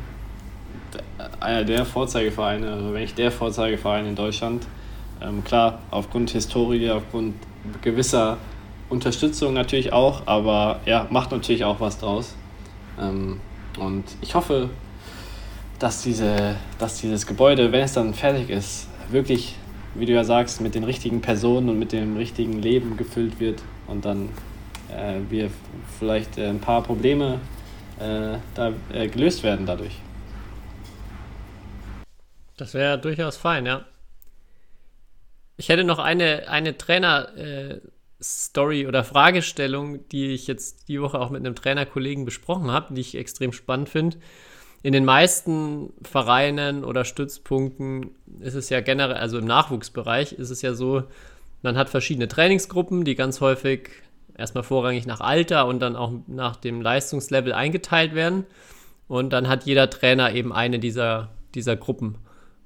einer der Vorzeigevereine, also wenn nicht der Vorzeigeverein in Deutschland. Ähm, klar, aufgrund Historie, aufgrund gewisser Unterstützung natürlich auch, aber ja, macht natürlich auch was draus. Ähm, und ich hoffe, dass, diese, dass dieses Gebäude, wenn es dann fertig ist, wirklich, wie du ja sagst, mit den richtigen Personen und mit dem richtigen Leben gefüllt wird und dann äh, wir vielleicht äh, ein paar Probleme äh, da, äh, gelöst werden dadurch. Das wäre durchaus fein, ja. Ich hätte noch eine, eine Trainer-Story äh, oder Fragestellung, die ich jetzt die Woche auch mit einem Trainerkollegen besprochen habe, die ich extrem spannend finde. In den meisten Vereinen oder Stützpunkten ist es ja generell, also im Nachwuchsbereich ist es ja so, man hat verschiedene Trainingsgruppen, die ganz häufig erstmal vorrangig nach Alter und dann auch nach dem Leistungslevel eingeteilt werden. Und dann hat jeder Trainer eben eine dieser, dieser Gruppen.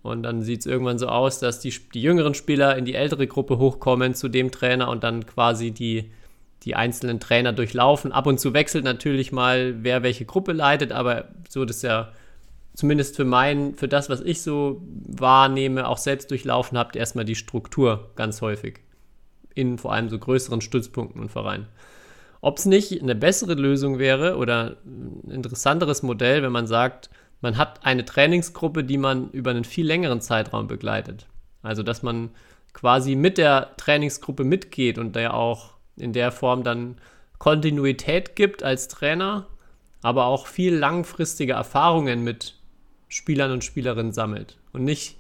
Und dann sieht es irgendwann so aus, dass die, die jüngeren Spieler in die ältere Gruppe hochkommen zu dem Trainer und dann quasi die, die einzelnen Trainer durchlaufen. Ab und zu wechselt natürlich mal, wer welche Gruppe leitet, aber so das ja zumindest für mein, für das, was ich so wahrnehme, auch selbst durchlaufen habt, erstmal die Struktur ganz häufig. In vor allem so größeren Stützpunkten und Vereinen. Ob es nicht eine bessere Lösung wäre oder ein interessanteres Modell, wenn man sagt, man hat eine Trainingsgruppe, die man über einen viel längeren Zeitraum begleitet. Also, dass man quasi mit der Trainingsgruppe mitgeht und der auch in der Form dann Kontinuität gibt als Trainer, aber auch viel langfristige Erfahrungen mit Spielern und Spielerinnen sammelt und nicht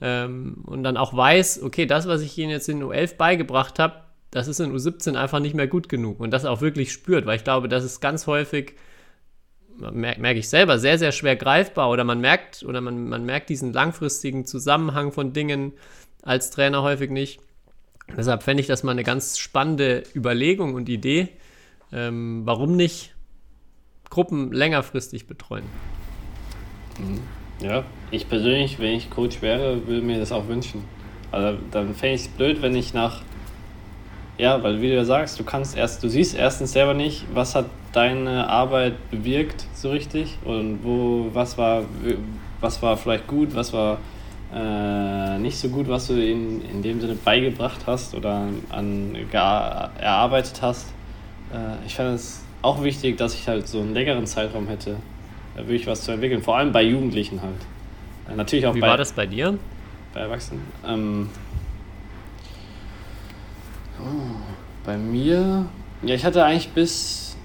ähm, und dann auch weiß, okay, das, was ich ihnen jetzt in U11 beigebracht habe, das ist in U17 einfach nicht mehr gut genug und das auch wirklich spürt, weil ich glaube, das ist ganz häufig merke merk ich selber, sehr, sehr schwer greifbar oder man merkt oder man, man merkt diesen langfristigen Zusammenhang von Dingen als Trainer häufig nicht. Deshalb fände ich das mal eine ganz spannende Überlegung und Idee, ähm, warum nicht Gruppen längerfristig betreuen. Mhm. Ja, ich persönlich, wenn ich Coach wäre, würde mir das auch wünschen. Also dann fände ich es blöd, wenn ich nach ja, weil wie du ja sagst, du kannst erst, du siehst erstens selber nicht, was hat deine Arbeit bewirkt so richtig und wo, was war, was war vielleicht gut, was war äh, nicht so gut, was du in, in dem Sinne beigebracht hast oder an erarbeitet hast. Äh, ich fände es auch wichtig, dass ich halt so einen längeren Zeitraum hätte, da wirklich was zu entwickeln, vor allem bei Jugendlichen halt. Äh, natürlich auch Wie bei, war das bei dir? Bei Erwachsenen. Ähm, Oh, bei mir, ja, ich hatte eigentlich bis,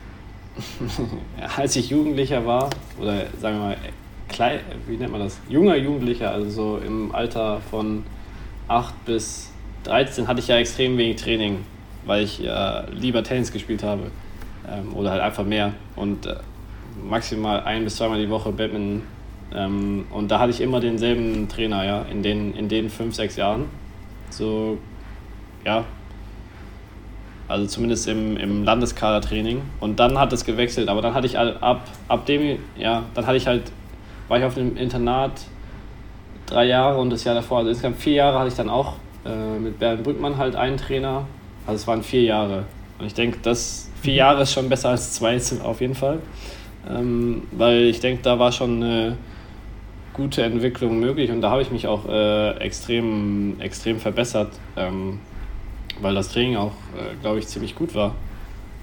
*laughs* als ich Jugendlicher war, oder sagen wir mal, klein, wie nennt man das? Junger Jugendlicher, also so im Alter von 8 bis 13 hatte ich ja extrem wenig Training, weil ich äh, lieber Tennis gespielt habe ähm, oder halt einfach mehr und äh, maximal ein bis zweimal die Woche Badminton ähm, und da hatte ich immer denselben Trainer, ja, in den, in den fünf, sechs Jahren. So, ja, also zumindest im, im Landeskadertraining. Und dann hat es gewechselt, aber dann hatte ich ab, ab dem, ja, dann hatte ich halt, war ich auf einem Internat drei Jahre und das Jahr davor, also insgesamt vier Jahre hatte ich dann auch äh, mit Bernd Brückmann halt einen Trainer. Also es waren vier Jahre. Und ich denke, das vier mhm. Jahre ist schon besser als zwei auf jeden Fall. Ähm, weil ich denke, da war schon eine gute Entwicklung möglich und da habe ich mich auch äh, extrem, extrem verbessert. Ähm, weil das Training auch, äh, glaube ich, ziemlich gut war.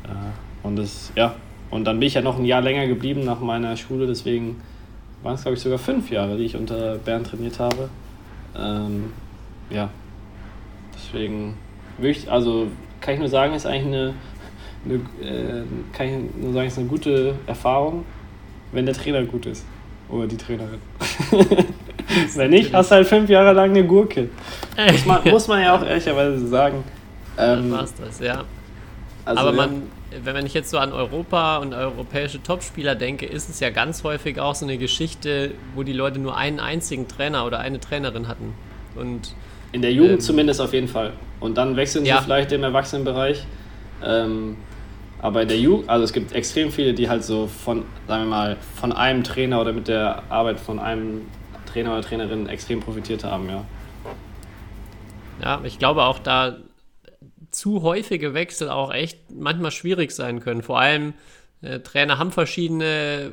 Äh, und das, ja, und dann bin ich ja noch ein Jahr länger geblieben nach meiner Schule, deswegen waren es, glaube ich, sogar fünf Jahre, die ich unter Bernd trainiert habe. Ähm, ja, deswegen ich, also kann ich nur sagen, ist eigentlich eine, eine äh, kann ich nur sagen, ist eine gute Erfahrung, wenn der Trainer gut ist. Oder die Trainerin. *laughs* wenn nicht, hast du halt fünf Jahre lang eine Gurke. Muss man, *laughs* muss man ja auch ehrlicherweise sagen. Ähm, dann war's das, ja. Also, Aber man, wenn man jetzt so an Europa und europäische Topspieler denke, ist es ja ganz häufig auch so eine Geschichte, wo die Leute nur einen einzigen Trainer oder eine Trainerin hatten. Und in der Jugend ähm, zumindest auf jeden Fall. Und dann wechseln sie ja. vielleicht im Erwachsenenbereich. Ähm, Aber in der Jugend, also es gibt extrem viele, die halt so von, sagen wir mal, von einem Trainer oder mit der Arbeit von einem Trainer oder Trainerin extrem profitiert haben, ja. Ja, ich glaube auch, da zu häufige Wechsel auch echt manchmal schwierig sein können. Vor allem äh, Trainer haben verschiedene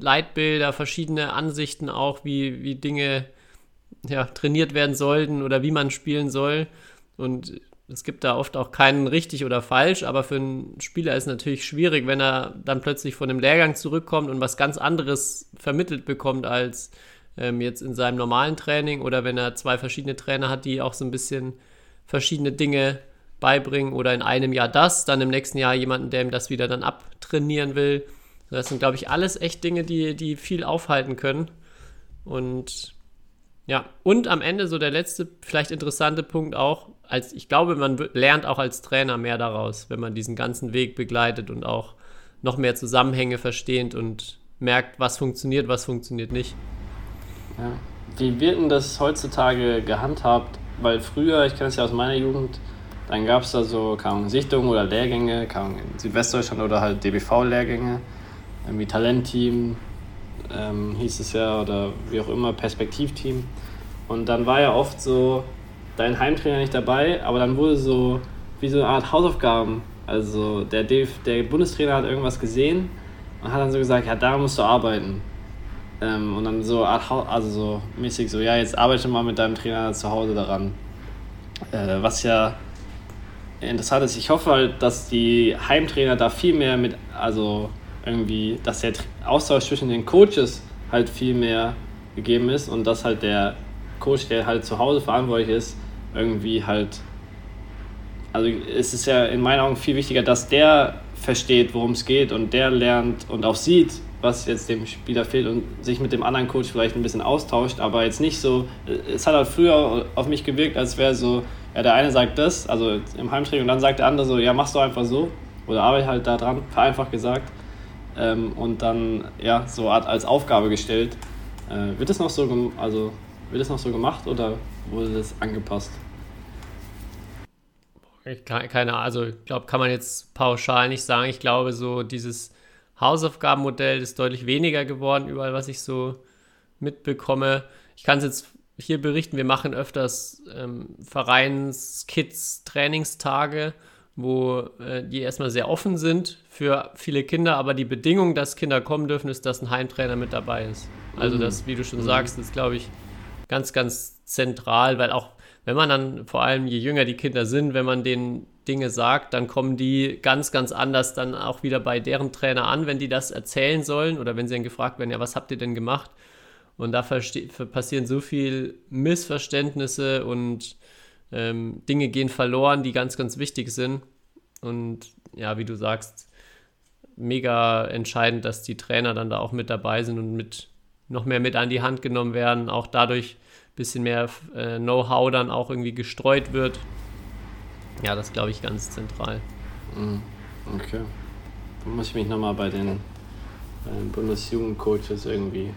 Leitbilder, verschiedene Ansichten auch, wie, wie Dinge ja, trainiert werden sollten oder wie man spielen soll. Und es gibt da oft auch keinen richtig oder falsch, aber für einen Spieler ist natürlich schwierig, wenn er dann plötzlich von einem Lehrgang zurückkommt und was ganz anderes vermittelt bekommt als ähm, jetzt in seinem normalen Training oder wenn er zwei verschiedene Trainer hat, die auch so ein bisschen verschiedene Dinge beibringen oder in einem Jahr das, dann im nächsten Jahr jemanden, der ihm das wieder dann abtrainieren will. Das sind, glaube ich, alles echt Dinge, die, die viel aufhalten können. Und ja, und am Ende so der letzte, vielleicht interessante Punkt auch, als ich glaube, man lernt auch als Trainer mehr daraus, wenn man diesen ganzen Weg begleitet und auch noch mehr Zusammenhänge versteht und merkt, was funktioniert, was funktioniert nicht. Ja. Wie wird denn das heutzutage gehandhabt? Weil früher, ich kenne es ja aus meiner Jugend, dann gab es da so keine Sichtungen oder Lehrgänge, keine in Südwestdeutschland oder halt DBV-Lehrgänge, wie Talentteam, ähm, hieß es ja, oder wie auch immer, Perspektivteam. Und dann war ja oft so dein Heimtrainer nicht dabei, aber dann wurde so wie so eine Art Hausaufgaben. Also der, DF, der Bundestrainer hat irgendwas gesehen und hat dann so gesagt, ja, da musst du arbeiten. Ähm, und dann so also so mäßig so, ja, jetzt arbeite mal mit deinem Trainer zu Hause daran. Äh, was ja interessant ist, ich hoffe halt, dass die Heimtrainer da viel mehr mit, also irgendwie, dass der Austausch zwischen den Coaches halt viel mehr gegeben ist und dass halt der Coach, der halt zu Hause verantwortlich ist, irgendwie halt. Also es ist ja in meinen Augen viel wichtiger, dass der versteht, worum es geht und der lernt und auch sieht, was jetzt dem Spieler fehlt und sich mit dem anderen Coach vielleicht ein bisschen austauscht, aber jetzt nicht so, es hat halt früher auf mich gewirkt, als wäre so, ja, der eine sagt das, also im Heimtraining und dann sagt der andere so, ja, machst du einfach so oder arbeite halt da dran, vereinfacht gesagt ähm, und dann ja so als Aufgabe gestellt. Äh, wird es noch so, also wird es noch so gemacht oder wurde das angepasst? Keine Ahnung, also ich glaube, kann man jetzt pauschal nicht sagen. Ich glaube, so dieses Hausaufgabenmodell ist deutlich weniger geworden, überall, was ich so mitbekomme. Ich kann es jetzt hier berichten, wir machen öfters ähm, Vereins-Kids-Trainingstage wo äh, die erstmal sehr offen sind für viele Kinder, aber die Bedingung, dass Kinder kommen dürfen, ist, dass ein Heimtrainer mit dabei ist. Also mhm. das, wie du schon mhm. sagst, ist, glaube ich, ganz, ganz zentral, weil auch wenn man dann, vor allem je jünger die Kinder sind, wenn man denen Dinge sagt, dann kommen die ganz, ganz anders dann auch wieder bei deren Trainer an, wenn die das erzählen sollen oder wenn sie dann gefragt werden, ja, was habt ihr denn gemacht? Und da passieren so viel Missverständnisse und ähm, Dinge gehen verloren, die ganz, ganz wichtig sind. Und ja, wie du sagst, mega entscheidend, dass die Trainer dann da auch mit dabei sind und mit noch mehr mit an die Hand genommen werden, auch dadurch ein bisschen mehr äh, Know-how dann auch irgendwie gestreut wird. Ja, das glaube ich ganz zentral. Mhm. Okay. Dann muss ich mich nochmal bei den äh, Bundesjugendcoaches irgendwie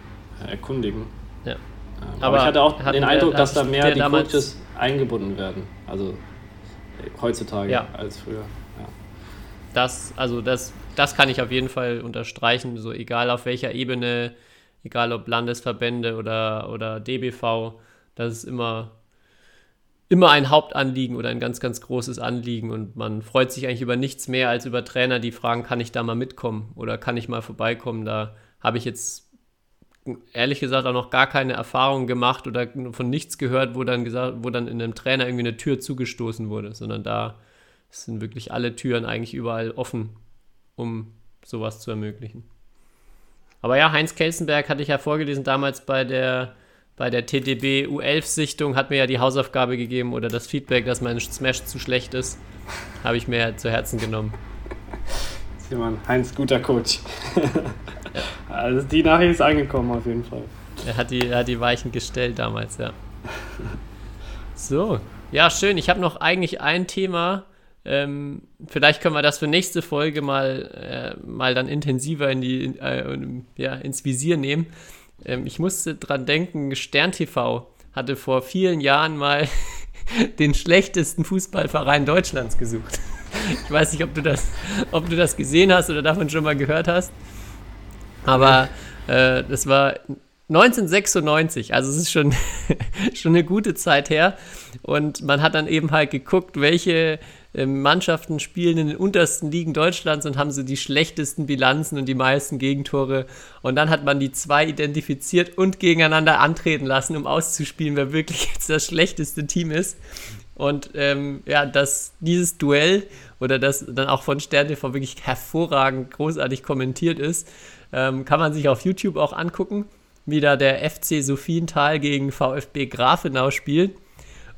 erkundigen. Ja. Ähm, aber, aber, ich hatte auch den Eindruck, dass da mehr die Coaches eingebunden werden. Also äh, heutzutage ja. als früher. Ja. Das, also das, das kann ich auf jeden Fall unterstreichen. So egal auf welcher Ebene, egal ob Landesverbände oder, oder DBV, das ist immer, immer ein Hauptanliegen oder ein ganz, ganz großes Anliegen. Und man freut sich eigentlich über nichts mehr als über Trainer, die fragen, kann ich da mal mitkommen oder kann ich mal vorbeikommen? Da habe ich jetzt ehrlich gesagt auch noch gar keine Erfahrung gemacht oder von nichts gehört, wo dann gesagt, wo dann in einem Trainer irgendwie eine Tür zugestoßen wurde, sondern da sind wirklich alle Türen eigentlich überall offen, um sowas zu ermöglichen. Aber ja, Heinz Kelsenberg hatte ich ja vorgelesen damals bei der bei der TDB U11-Sichtung hat mir ja die Hausaufgabe gegeben oder das Feedback, dass mein Smash zu schlecht ist, habe ich mir zu Herzen genommen. Simon, Heinz, guter Coach. *laughs* Also die Nachricht ist angekommen auf jeden Fall. Er hat die, er hat die Weichen gestellt damals, ja. So, ja, schön. Ich habe noch eigentlich ein Thema. Ähm, vielleicht können wir das für nächste Folge mal, äh, mal dann intensiver in die, äh, ja, ins Visier nehmen. Ähm, ich musste dran denken, Stern TV hatte vor vielen Jahren mal *laughs* den schlechtesten Fußballverein Deutschlands gesucht. *laughs* Ich weiß nicht, ob du das, ob du das gesehen hast oder davon schon mal gehört hast. Aber äh, das war 1996, also es ist schon, *laughs* schon eine gute Zeit her. Und man hat dann eben halt geguckt, welche äh, Mannschaften spielen in den untersten Ligen Deutschlands und haben so die schlechtesten Bilanzen und die meisten Gegentore. Und dann hat man die zwei identifiziert und gegeneinander antreten lassen, um auszuspielen, wer wirklich *laughs* jetzt das schlechteste Team ist. Und ähm, ja, dass dieses Duell oder das dann auch von Stern TV wirklich hervorragend großartig kommentiert ist, ähm, kann man sich auf YouTube auch angucken, wie da der FC Sophienthal gegen VfB Grafenau spielt.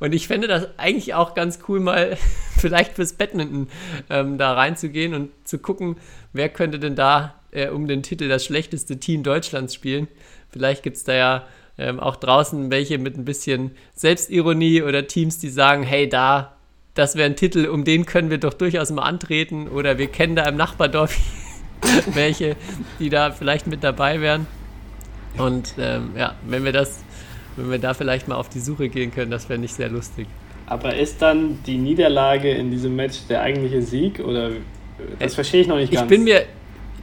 Und ich fände das eigentlich auch ganz cool, mal *laughs* vielleicht fürs Badminton ähm, da reinzugehen und zu gucken, wer könnte denn da äh, um den Titel das schlechteste Team Deutschlands spielen. Vielleicht gibt es da ja ähm, auch draußen welche mit ein bisschen Selbstironie oder Teams, die sagen, hey, da, das wäre ein Titel, um den können wir doch durchaus mal antreten. Oder wir kennen da im Nachbardorf *laughs* welche, die da vielleicht mit dabei wären. Und ähm, ja, wenn wir das, wenn wir da vielleicht mal auf die Suche gehen können, das wäre nicht sehr lustig. Aber ist dann die Niederlage in diesem Match der eigentliche Sieg oder das äh, verstehe ich noch nicht ganz. Ich bin mir,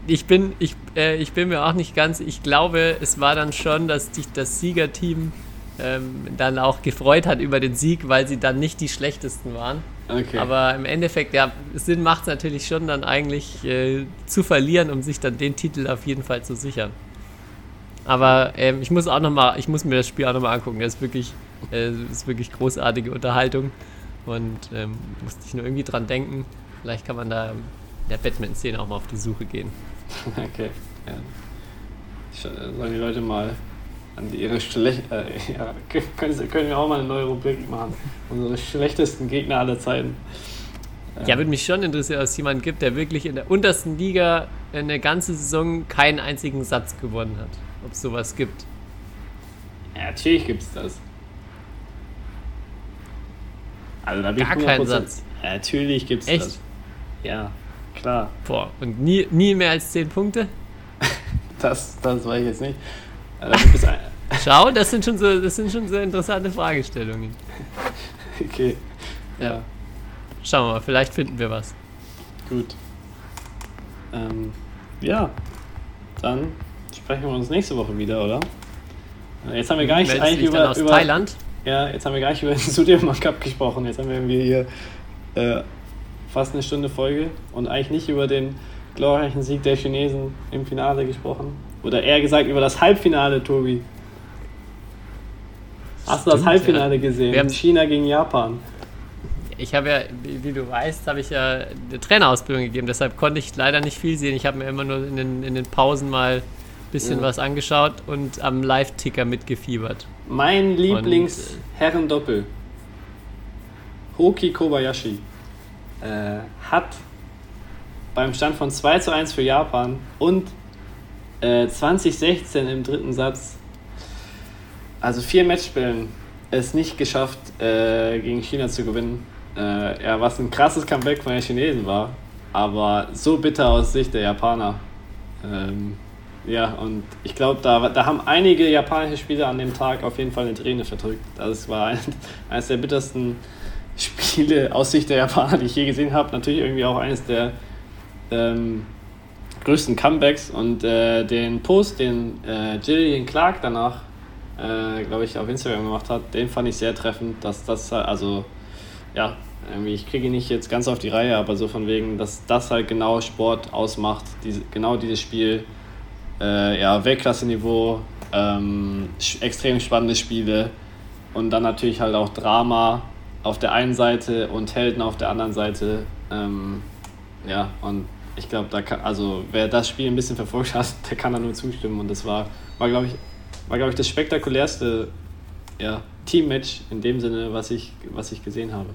ich bin, ich, äh, ich bin mir auch nicht ganz, ich glaube, es war dann schon, dass sich das Siegerteam ähm, dann auch gefreut hat über den Sieg, weil sie dann nicht die schlechtesten waren. Okay. Aber im Endeffekt, ja, Sinn macht es natürlich schon dann eigentlich äh, zu verlieren, um sich dann den Titel auf jeden Fall zu sichern. Aber ähm, ich muss auch noch mal, ich muss mir das Spiel auch nochmal angucken. Das ist wirklich, äh, ist wirklich großartige Unterhaltung und ähm, musste ich nur irgendwie dran denken. Vielleicht kann man da der Badminton-Szene auch mal auf die Suche gehen. *laughs* Okay. Ja. Sollen die Leute mal an ihre schlecht, äh, *laughs* ja, können, können wir auch mal eine neue Rubrik machen. Unsere schlechtesten Gegner aller Zeiten. Ja, würde mich schon interessieren, ob es jemanden gibt, der wirklich in der untersten Liga eine ganze Saison keinen einzigen Satz gewonnen hat. Ob es sowas gibt. Ja, natürlich gibt es das. Also da bin Gar keinen Satz. Ja, natürlich gibt es das. Ja, klar. Boah, und nie, nie mehr als 10 Punkte? *laughs* das, das weiß ich jetzt nicht. *laughs* Schau, das sind, schon so, das sind schon so interessante Fragestellungen. *laughs* Okay. Ja. Schauen wir mal, vielleicht finden wir was. Gut. Ähm, ja, dann sprechen wir uns nächste Woche wieder, oder? Äh, jetzt haben wir gar nicht eigentlich über, aus über Thailand. Ja, jetzt haben wir gar nicht über *laughs* den Sudirman Cup gesprochen. Jetzt haben wir irgendwie hier äh, fast eine Stunde Folge und eigentlich nicht über den glorreichen Sieg der Chinesen im Finale gesprochen. Oder eher gesagt über das Halbfinale, Tobi. Hast du das Halbfinale ja. gesehen? Wir China gegen Japan. Ich habe ja, wie du weißt, habe ich ja eine Trainerausbildung gegeben, deshalb konnte ich leider nicht viel sehen. Ich habe mir immer nur in den, in den Pausen mal ein bisschen ja. was angeschaut und am Live-Ticker mitgefiebert. Mein Lieblings-Herren-Doppel, Hoki Kobayashi, äh, hat beim Stand von 2 zu 1 für Japan und 2016 äh, im dritten Satz, also vier Matchspielen, es nicht geschafft, äh, gegen China zu gewinnen. Äh, ja, was ein krasses Comeback von den Chinesen war, aber so bitter aus Sicht der Japaner. Ähm, ja, und ich glaube, da, da haben einige japanische Spieler an dem Tag auf jeden Fall eine Träne verdrückt. Das also war ein, *laughs* eines der bittersten Spiele aus Sicht der Japaner, die ich je gesehen habe. Natürlich irgendwie auch eines der ähm, größten Comebacks und äh, den Post, den äh, Jillian Clark danach, äh, glaube ich, auf Instagram gemacht hat, den fand ich sehr treffend, dass das halt, also, ja, irgendwie, ich kriege ihn nicht jetzt ganz auf die Reihe, aber so von wegen, dass das halt genau Sport ausmacht, diese, genau dieses Spiel, äh, ja, Weltklasse-Niveau, ähm, extrem spannende Spiele und dann natürlich halt auch Drama auf der einen Seite und Helden auf der anderen Seite, ähm, ja, und ich glaube, da kann, also wer das Spiel ein bisschen verfolgt hat, *laughs* der kann da nur zustimmen. Und das war, war glaube ich, war, glaube ich, das spektakulärste ja, Teammatch in dem Sinne, was ich, was ich gesehen habe.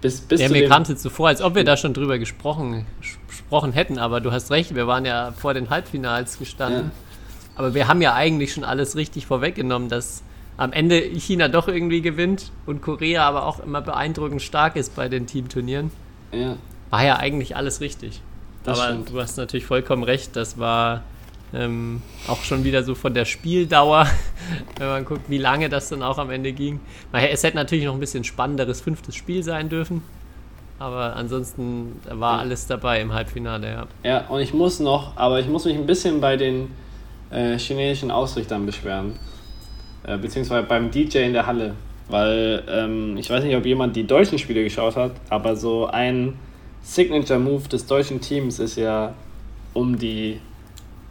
Bis, bis ja, mir kam es jetzt so vor, als ob wir da schon drüber gesprochen, gesprochen hätten, aber du hast recht, wir waren ja vor den Halbfinals gestanden. Ja. Aber wir haben ja eigentlich schon alles richtig vorweggenommen, dass am Ende China doch irgendwie gewinnt und Korea aber auch immer beeindruckend stark ist bei den Teamturnieren. Ja war ja eigentlich alles richtig. Das Aber stimmt. du hast natürlich vollkommen recht, das war ähm, auch schon wieder so von der Spieldauer, *laughs* wenn man guckt, wie lange das dann auch am Ende ging. Es hätte natürlich noch ein bisschen spannenderes fünftes Spiel sein dürfen. Aber ansonsten war alles dabei im Halbfinale, ja. Ja, und ich muss noch, aber ich muss mich ein bisschen bei den äh, chinesischen Ausrichtern beschweren. Äh, beziehungsweise beim DJ in der Halle. Weil ähm, ich weiß nicht, ob jemand die deutschen Spiele geschaut hat, aber so ein Signature-Move des deutschen Teams ist ja, um die,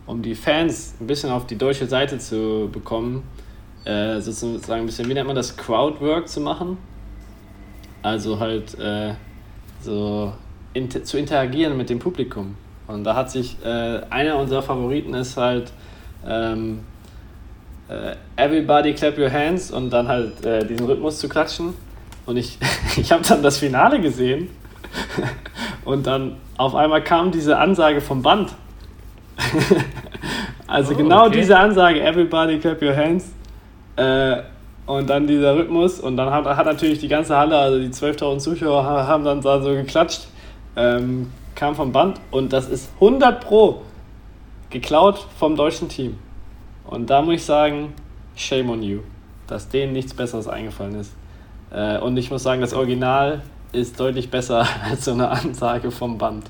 um die Fans ein bisschen auf die deutsche Seite zu bekommen, äh, sozusagen ein bisschen, wie nennt man das, Crowdwork zu machen. Also halt äh, so inter zu interagieren mit dem Publikum. Und da hat sich äh, einer unserer Favoriten ist halt ähm, äh, Everybody clap your hands und dann halt äh, diesen Rhythmus zu klatschen. Und ich, *laughs* ich habe dann das Finale gesehen und dann auf einmal kam diese Ansage vom Band. also oh, genau okay. diese Ansage, Everybody clap your hands. Äh, und dann dieser Rhythmus und dann hat, hat natürlich die ganze Halle, also die 12.000 Zuschauer haben dann da so geklatscht, ähm, kam vom Band und das ist 100 Pro geklaut vom deutschen Team. Und da muss ich sagen, shame on you, dass denen nichts Besseres eingefallen ist. Äh, und ich muss sagen, das Original ist deutlich besser *laughs* als so eine Ansage vom Band.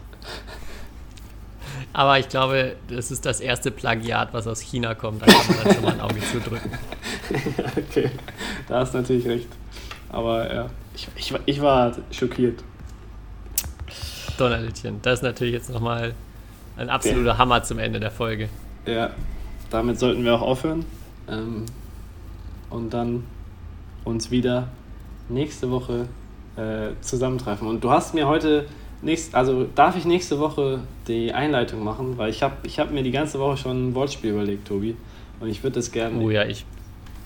Aber ich glaube, das ist das erste Plagiat, was aus China kommt. Da kann man dann schon mal ein Auge zudrücken. *laughs* okay, da hast du natürlich recht. Aber ja, ich, ich, ich war schockiert. Donnerlittchen, das ist natürlich jetzt nochmal ein absoluter ja. Hammer zum Ende der Folge. Ja, damit sollten wir auch aufhören. Ähm, und dann uns wieder nächste Woche äh, zusammentreffen. Und du hast mir heute nächst, also darf ich nächste Woche die Einleitung machen, weil ich habe ich hab mir die ganze Woche schon ein Wortspiel überlegt, Tobi. Und ich würde das gerne. Oh ja, ich.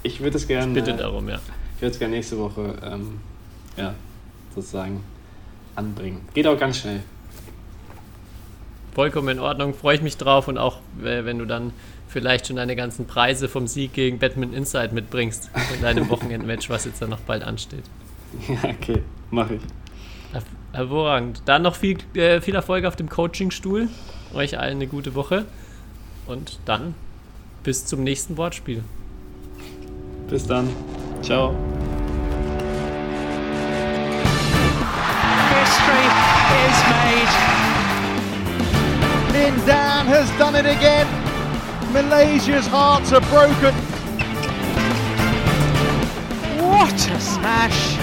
Ich würde es gerne. Bitte darum, ja. Ich würde es gerne nächste Woche, ähm, ja, sozusagen anbringen. Geht auch ganz schnell. Vollkommen in Ordnung, freue ich mich drauf und auch, wenn du dann vielleicht schon deine ganzen Preise vom Sieg gegen Batman Inside mitbringst in deinem *laughs* Wochenendmatch, was jetzt dann noch bald ansteht. *laughs* Ja, okay, mache ich. Hervorragend. Dann noch viel, äh, viel Erfolg auf dem Coachingstuhl. Euch allen eine gute Woche. Und dann bis zum nächsten Wortspiel. Bis dann. Ciao. History is made. Lin Dan has done it again. Malaysia's hearts are broken. What a smash!